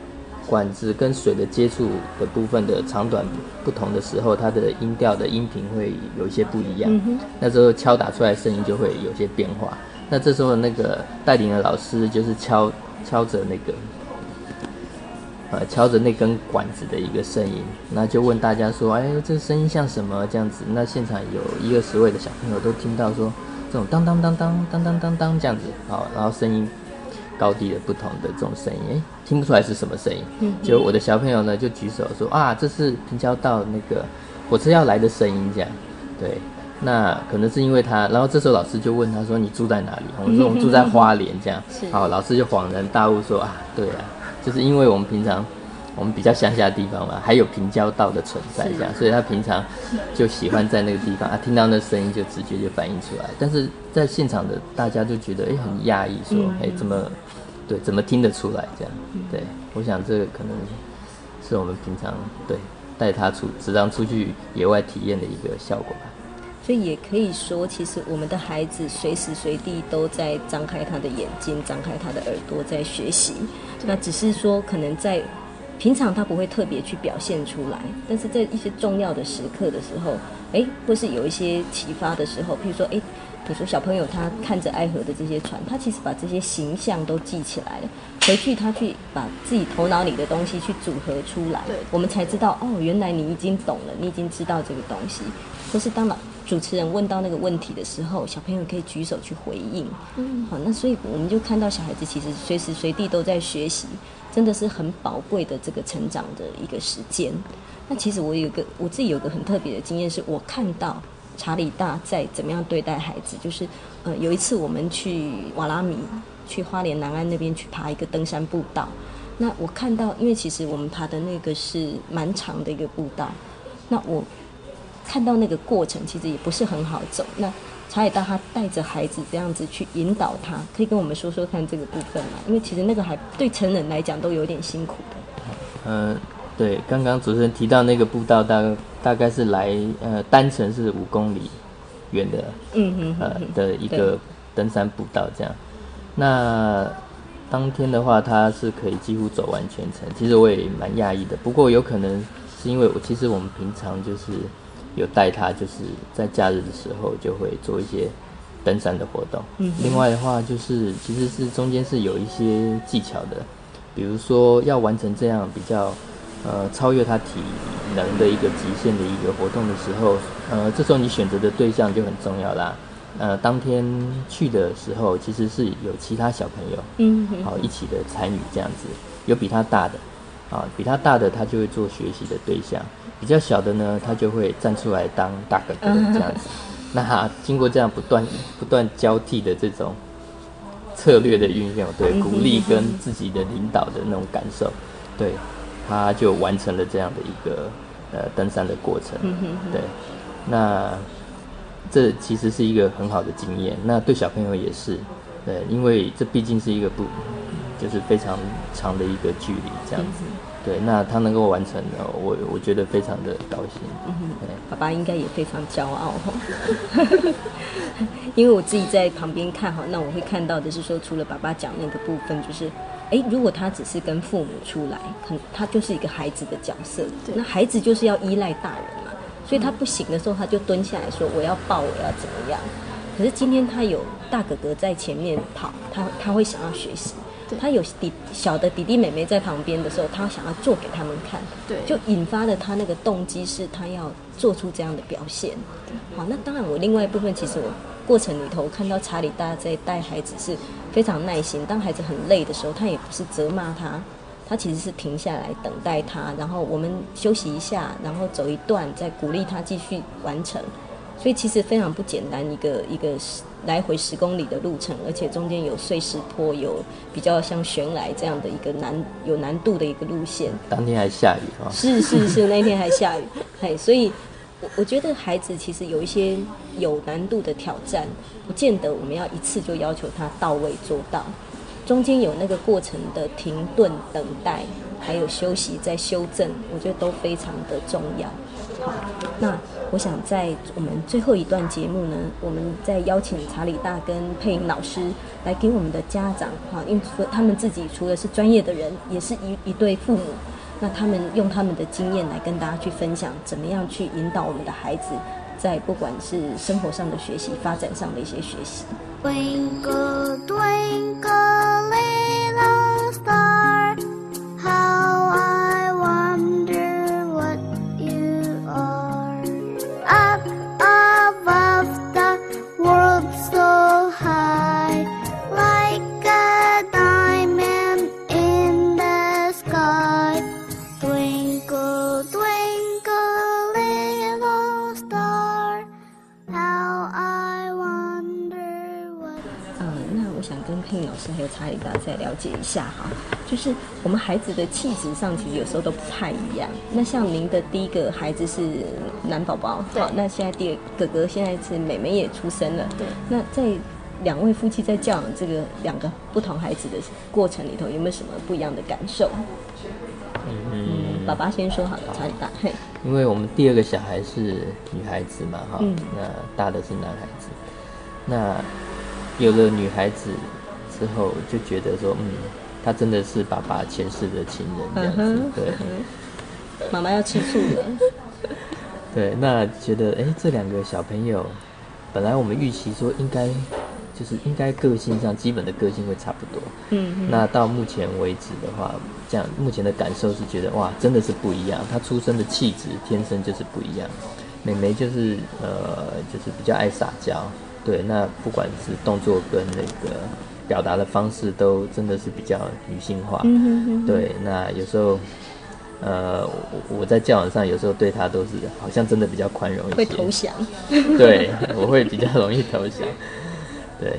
管子跟水的接触的部分的长短不同的时候，它的音调的音频会有一些不一样。那时候敲打出来声音就会有些变化。那这时候那个带领的老师就是敲敲着那个呃敲着那根管子的一个声音，那就问大家说：“哎，这个声音像什么？”这样子，那现场有一二十位的小朋友都听到说这种当当当当当当当当这样子，好，然后声音高低的不同的这种声音，哎，听不出来是什么声音。嗯，就我的小朋友呢就举手说：“啊，这是平交道那个火车要来的声音。”这样，对。那可能是因为他，然后这时候老师就问他说：“你住在哪里？”我说：“我们住在花莲。”这样，好，老师就恍然大悟说：“啊，对啊，就是因为我们平常我们比较乡下的地方嘛，还有平交道的存在，这样，所以他平常就喜欢在那个地方啊，听到那声音就直觉就反映出来。但是在现场的大家就觉得哎很讶异，说哎怎么对怎么听得出来这样？对，我想这个可能是我们平常对带他出时常出去野外体验的一个效果吧。所以也可以说，其实我们的孩子随时随地都在张开他的眼睛，张开他的耳朵，在学习。那只是说，可能在平常他不会特别去表现出来，但是在一些重要的时刻的时候，哎，或是有一些启发的时候，譬如说，哎，你说小朋友他看着爱河的这些船，他其实把这些形象都记起来了，回去他去把自己头脑里的东西去组合出来，我们才知道，哦，原来你已经懂了，你已经知道这个东西。或是当老主持人问到那个问题的时候，小朋友可以举手去回应。嗯，好，那所以我们就看到小孩子其实随时随地都在学习，真的是很宝贵的这个成长的一个时间。那其实我有个我自己有个很特别的经验，是我看到查理大在怎么样对待孩子。就是呃有一次我们去瓦拉米，去花莲南安那边去爬一个登山步道。那我看到，因为其实我们爬的那个是蛮长的一个步道，那我看到那个过程其实也不是很好走。那查理大他带着孩子这样子去引导他，可以跟我们说说看这个部分吗？因为其实那个还对成人来讲都有点辛苦的。嗯，对，刚刚主持人提到那个步道大大概是来呃单程是五公里远的，嗯哼哼呃的一个登山步道这样。那当天的话，他是可以几乎走完全程，其实我也蛮讶异的。不过有可能是因为我其实我们平常就是有带他，就是在假日的时候就会做一些登山的活动。嗯另外的话就是其实是中间是有一些技巧的，比如说要完成这样比较呃超越他体能的一个极限的一个活动的时候，呃，这时候你选择的对象就很重要啦。呃，当天去的时候，其实是有其他小朋友，嗯哼好、一起的参与这样子，有比他大的，啊，比他大的他就会做学习的对象，比较小的呢，他就会站出来当大哥哥这样子。那经过这样不断不断交替的这种策略的运用，对鼓励跟自己的领导的那种感受，对，他就完成了这样的一个呃登山的过程。对，那这其实是一个很好的经验。那对小朋友也是，对，因为这毕竟是一个不就是非常长的一个距离这样子。对，那他能够完成，的我我觉得非常的高兴。嗯对。爸爸应该也非常骄傲哈，因为我自己在旁边看哈，那我会看到的是说，除了爸爸讲那个部分，就是，哎，如果他只是跟父母出来，可能他就是一个孩子的角色，那孩子就是要依赖大人嘛，所以他不行的时候，他就蹲下来说我要抱，我要怎么样。可是今天他有大哥哥在前面跑，他他会想要学习。他有弟小的弟弟妹妹在旁边的时候，他想要做给他们看，对就引发了他那个动机，是他要做出这样的表现。好，那当然，我另外一部分其实我过程里头看到查理大在带孩子是非常耐心，当孩子很累的时候，他也不是责骂他，他其实是停下来等待他，然后我们休息一下，然后走一段，再鼓励他继续完成。所以其实非常不简单，一个一个十来回十公里的路程，而且中间有碎石坡，有比较像悬崖这样的一个难有难度的一个路线。当天还下雨啊、是是是，那天还下雨，嘿，所以我我觉得孩子其实有一些有难度的挑战，不见得我们要一次就要求他到位做到，中间有那个过程的停顿、等待，还有休息再修正，我觉得都非常的重要。好，那我想在我们最后一段节目呢，我们再邀请查理大跟佩音老师来给我们的家长哈，因为他们自己除了是专业的人，也是一一对父母，那他们用他们的经验来跟大家去分享，怎么样去引导我们的孩子，在不管是生活上的学习、发展上的一些学习。还有查理大再了解一下哈，就是我们孩子的气质上其实有时候都不太一样。那像您的第一个孩子是男宝宝，对好，那现在第二哥哥现在是妹妹也出生了，对。那在两位夫妻在教养这个两个不同孩子的过程里头，有没有什么不一样的感受？嗯，爸爸先说好了，查理大，嘿，因为我们第二个小孩是女孩子嘛，哈、嗯那大的是男孩子。那有了女孩子之后，就觉得说，嗯，他真的是爸爸前世的情人这样子，对。妈妈要吃醋了，对，那觉得哎，这两个小朋友，本来我们预期说应该就是应该个性上基本的个性会差不多，嗯那到目前为止的话，这样目前的感受是觉得哇，真的是不一样。他出生的气质天生就是不一样。美眉就是呃，就是比较爱撒娇，对，那不管是动作跟那个表达的方式，都真的是比较女性化。嗯哼哼，对，那有时候。呃，我我在教养上有时候对他都是好像真的比较宽容一些，会投降，对，我会比较容易投降。对，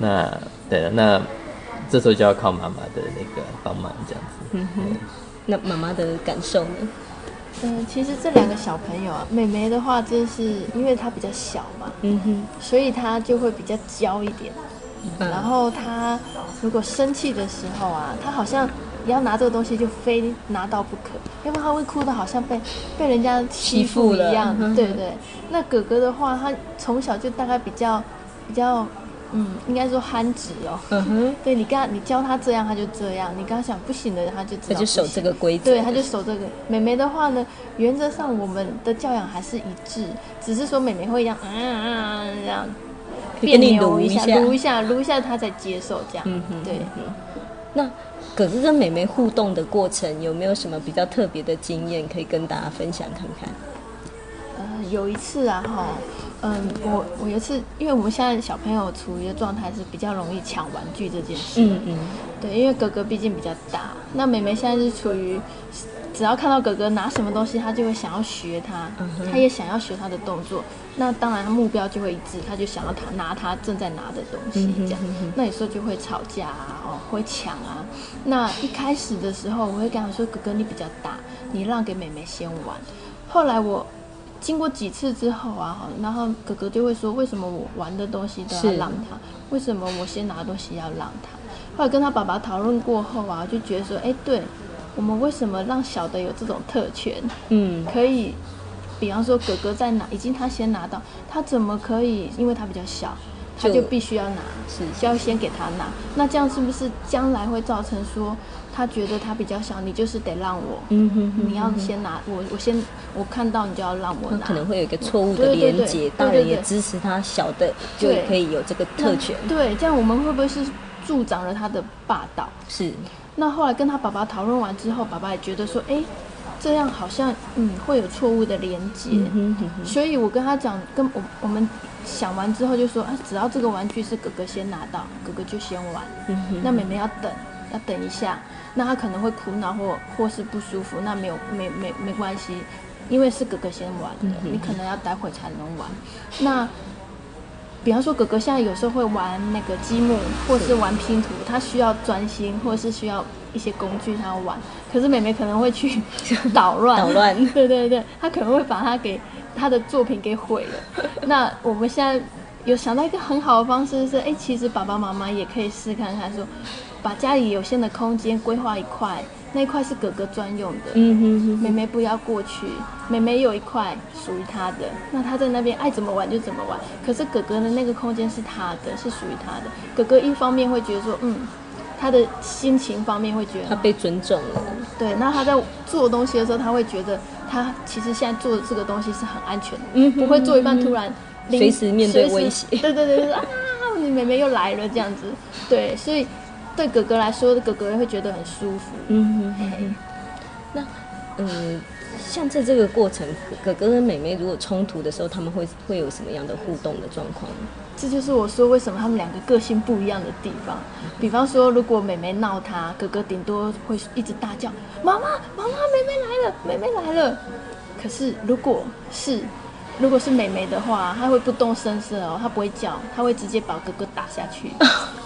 那对了，那这时候就要靠妈妈的那个帮忙，这样子。嗯哼，那妈妈的感受呢？嗯，其实这两个小朋友啊，妹妹的话，就是因为她比较小嘛，嗯哼，所以她就会比较娇一点。嗯然后他如果生气的时候啊，他好像要拿这个东西就非拿到不可，要不然他会哭的好像被被人家欺负一样对不。对对。那哥哥的话，他从小就大概比较比较，嗯，应该说憨直哦。嗯哼，对你跟他，你教他这样，他就这样；你跟他讲不行的，他就他就守这个规则，对，他就守这个。妹妹的话呢，原则上我们的教养还是一致，只是说妹妹会这样，嗯嗯嗯这样别跟你扭一下，撸一下撸一下，撸一下，他才接受这样。嗯哼对。那哥哥跟妹妹互动的过程，有没有什么比较特别的经验可以跟大家分享看看？呃，有一次啊，哈，嗯，我我有一次，因为我们现在小朋友处于的状态是比较容易抢玩具这件事。嗯嗯，对，因为哥哥毕竟比较大，那妹妹现在是处于，只要看到哥哥拿什么东西，她就会想要学他，嗯她也想要学他的动作。那当然，目标就会一致，她就想要他拿他正在拿的东西这样。嗯哼那有时候就会吵架啊，哦，会抢啊。那一开始的时候，我会跟他说：“哥哥，你比较大，你让给妹妹先玩。”后来我经过几次之后啊，哈然后哥哥就会说：“为什么我玩的东西都要让他？为什么我先拿的东西要让他？”后来跟他爸爸讨论过后啊，就觉得说：“哎，对，我们为什么让小的有这种特权？嗯，可以，比方说哥哥在拿，已经他先拿到，他怎么可以？因为他比较小，他就就必须要拿，是就要先给他拿。那这样是不是将来会造成说，他觉得他比较小，你就是得让我，嗯哼哼你要先拿，我我先我看到你就要让我拿，可能会有一个错误的连接，对大人也支持他小的就可以有这个特权，对，这样我们会不会是助长了他的霸道？是，那后来跟他爸爸讨论完之后，爸爸也觉得说，哎，这样好像嗯会有错误的连接。所以我跟他讲，跟我我们想完之后就说，啊，只要这个玩具是哥哥先拿到，哥哥就先玩。那妹妹要等，要等一下，那他可能会哭闹或或是不舒服，那没有没没没关系，因为是哥哥先玩的，嗯你可能要待会才能玩。那比方说哥哥现在有时候会玩那个积木，或是玩拼图，他需要专心，或是需要一些工具他要玩，可是妹妹可能会去 捣乱，捣乱 对对对，他可能会把他给他的作品给毁了。那我们现在有想到一个很好的方式是，哎，其实爸爸妈妈也可以试看看说，把家里有限的空间规划一块，那一块是哥哥专用的，嗯哼哼。妹妹不要过去，妹妹有一块属于她的，那她在那边爱怎么玩就怎么玩。可是哥哥的那个空间是他的，是属于他的。哥哥一方面会觉得说，嗯，他的心情方面会觉得他被尊重了，对，那他在做东西的时候，他会觉得他其实现在做的这个东西是很安全的，嗯哼不会做一半突然临随时面对随时威胁对对对对啊，你妹妹又来了这样子，对，所以对哥哥来说，哥哥会觉得很舒服。嗯哼哼哼，那嗯。像在这个过程，哥哥跟妹妹如果冲突的时候，他们会会有什么样的互动的状况？这就是我说为什么他们两个个性不一样的地方。比方说，如果妹妹闹他，哥哥顶多会一直大叫：“妈妈，妈妈，妹妹来了，妹妹来了。”可是如果是如果是妹妹的话，她会不动声色哦，她不会叫，她会直接把哥哥打下去。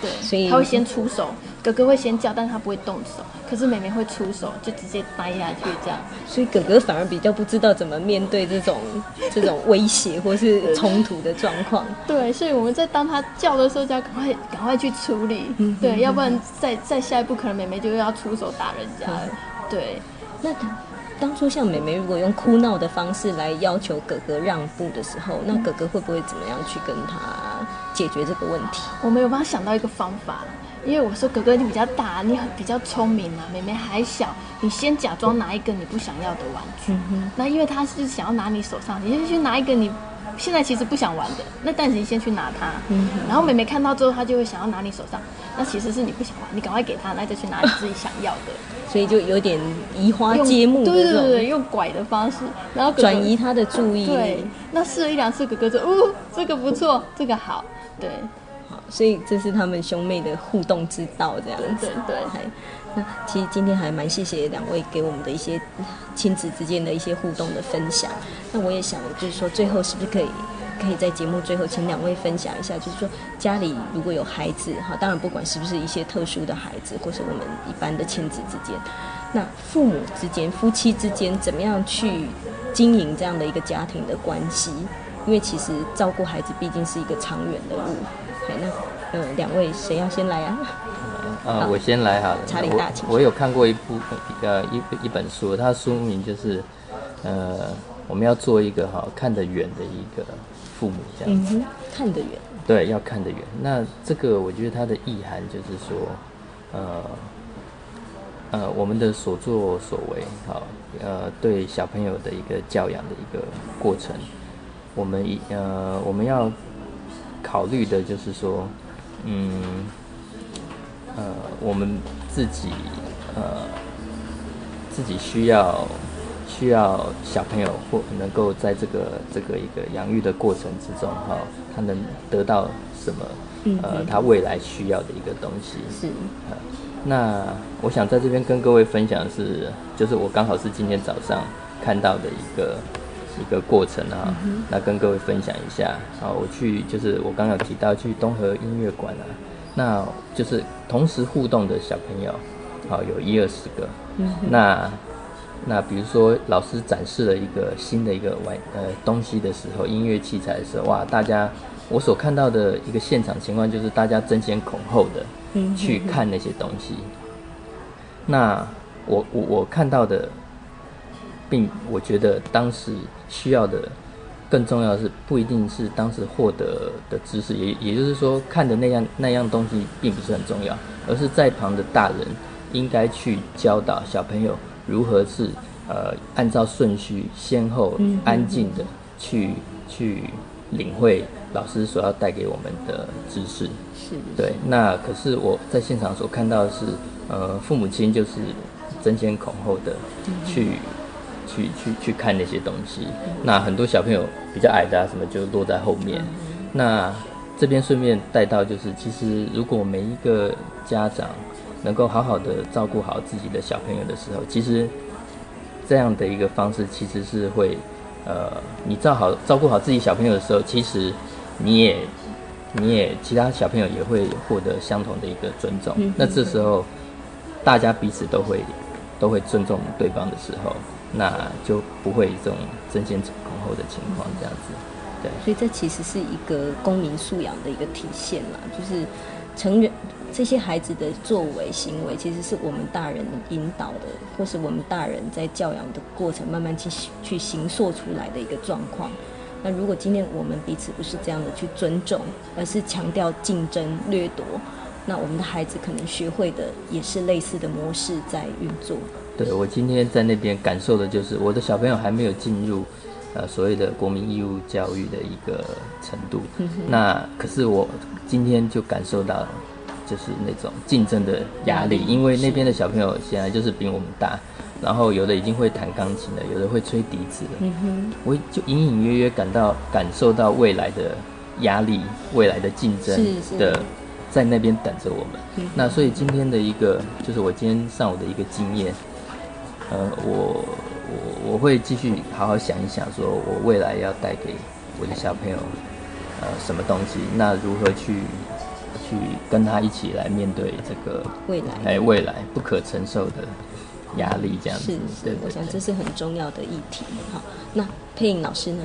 对，所以他会先出手，哥哥会先叫，但是他不会动手，可是妹妹会出手，就直接掰下去这样。所以哥哥反而比较不知道怎么面对这种 这种威胁或是冲突的状况。对，所以我们在当他叫的时候，就要赶快赶快去处理，对，要不然再再下一步，可能妹妹就要出手打人家了。对，那当初像妹妹如果用哭闹的方式来要求哥哥让步的时候，那哥哥会不会怎么样去跟他解决这个问题？我没有办法想到一个方法，因为我说哥哥你比较大，你很比较聪明啊，妹妹还小，你先假装拿一个你不想要的玩具，那因为他是想要拿你手上，你就去拿一个你现在其实不想玩的，那但是你先去拿它，然后妹妹看到之后，她就会想要拿你手上，那其实是你不想玩，你赶快给她，那再去拿你自己想要的，所以就有点移花接木对对对对，用拐的方式，然后转移她的注意对力。，那试了一两次，哥哥说，哦，这个不错，这个好，对。好，所以这是他们兄妹的互动之道，这样子。对那其实今天还蛮谢谢两位给我们的一些亲子之间的一些互动的分享。那我也想就是说，最后是不是可以可以在节目最后请两位分享一下，就是说家里如果有孩子哈，当然不管是不是一些特殊的孩子，或是我们一般的亲子之间，那父母之间、夫妻之间怎么样去经营这样的一个家庭的关系？因为其实照顾孩子毕竟是一个长远的路。那呃，两位谁要先来啊？啊，我先来好了。查理大请我我有看过一部呃一一本书，它书名就是呃我们要做一个哈看得远的一个父母这样子。看得远。对，要看得远。那这个我觉得它的意涵就是说，呃，呃，我们的所作所为，好，呃，对小朋友的一个教养的一个过程，我们一呃，我们要考虑的就是说，嗯，呃，我们自己呃，自己需要需要小朋友或能够在这个这个一个养育的过程之中，哈、他能得到什么？呃，他未来需要的一个东西。是，呃那我想在这边跟各位分享的是，就是我刚好是今天早上看到的一个一个过程啊，那跟各位分享一下。啊，我去就是我刚刚有提到去东河音乐馆啊，那就是同时互动的小朋友，好有一二十个，那。那比如说，老师展示了一个新的一个玩呃东西的时候，音乐器材的时候，哇，大家我所看到的一个现场情况就是大家争先恐后的去看那些东西。那我我我看到的，并我觉得当时需要的更重要的是，不一定是当时获得的知识，也也就是说，看的那样那样东西并不是很重要，而是在旁的大人应该去教导小朋友如何是呃按照顺序先后安静的去去领会老师所要带给我们的知识。是，对，那可是我在现场所看到的是，呃，父母亲就是争先恐后的去、去去去看那些东西。那很多小朋友比较矮的啊，什么就落在后面。那这边顺便带到，就是其实如果每一个家长能够好好的照顾好自己的小朋友的时候，其实这样的一个方式其实是会，呃，你照好照顾好自己小朋友的时候，其实你也你也其他小朋友也会获得相同的一个尊重。那这时候大家彼此都会都会尊重对方的时候，那就不会这种争先恐后的情况这样子。对。所以这其实是一个公民素养的一个体现啦，就是成人这些孩子的作为行为，其实是我们大人引导的，或是我们大人在教养的过程慢慢去去形塑出来的一个状况。那如果今天我们彼此不是这样的去尊重，而是强调竞争掠夺，那我们的孩子可能学会的也是类似的模式在运作。对我今天在那边感受的就是，我的小朋友还没有进入呃所谓的国民义务教育的一个程度。那可是我今天就感受到，就是那种竞争的压力，因为那边的小朋友显然就是比我们大，然后有的已经会弹钢琴了，有的会吹笛子了。我就隐隐约约感到感受到未来的压力，未来的竞争的。在那边等着我们，那所以今天的一个就是我今天上午的一个经验，呃，我我我会继续好好想一想，说我未来要带给我的小朋友，呃，什么东西？那如何去去跟他一起来面对这个未来哎未来不可承受的压力，这样子是，对对是，我想这是很重要的议题。好，那佩颖老师呢？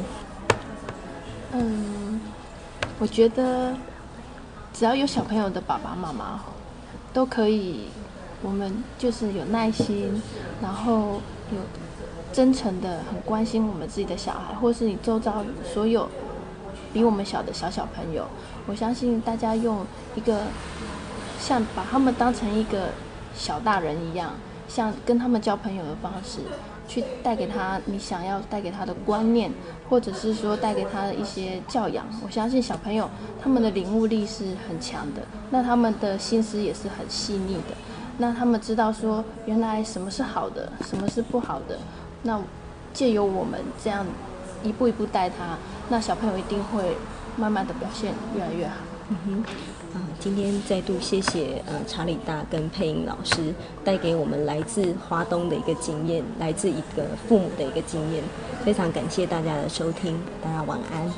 嗯，我觉得只要有小朋友的爸爸妈妈，都可以，我们就是有耐心，然后有真诚的很关心我们自己的小孩，或是你周遭所有比我们小的小小朋友，我相信大家用一个像把他们当成一个小大人一样，像跟他们交朋友的方式，去带给他你想要带给他的观念，或者是说带给他的一些教养。我相信小朋友他们的领悟力是很强的，那他们的心思也是很细腻的。那他们知道说原来什么是好的，什么是不好的。那借由我们这样一步一步带他，那小朋友一定会慢慢的表现越来越好。嗯哼，今天再度谢谢呃查理大跟配音老师带给我们来自华东的一个经验，来自一个父母的一个经验，非常感谢大家的收听，大家晚安。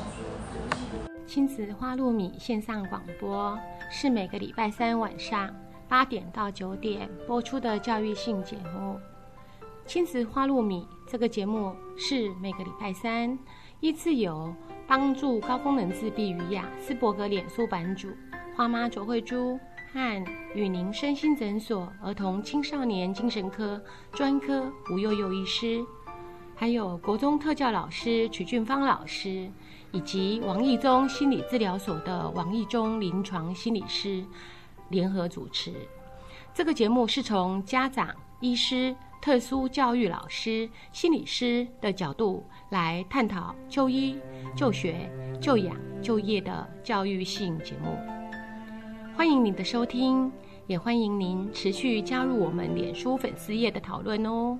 亲子花露米线上广播是每个礼拜三晚上八点到九点播出的教育性节目。亲子花露米这个节目是每个礼拜三依次由帮助高功能自闭与雅斯伯格脸书版主花妈卓慧珠和与您身心诊所儿童青少年精神科专科吴幼幼医师，还有国中特教老师曲俊芳老师，以及王义中心理治疗所的王义中临床心理师联合主持。这个节目是从家长、医师、特殊教育老师、心理师的角度来探讨就医、就学、就养、就业的教育性节目。欢迎您的收听，也欢迎您持续加入我们脸书粉丝页的讨论哦。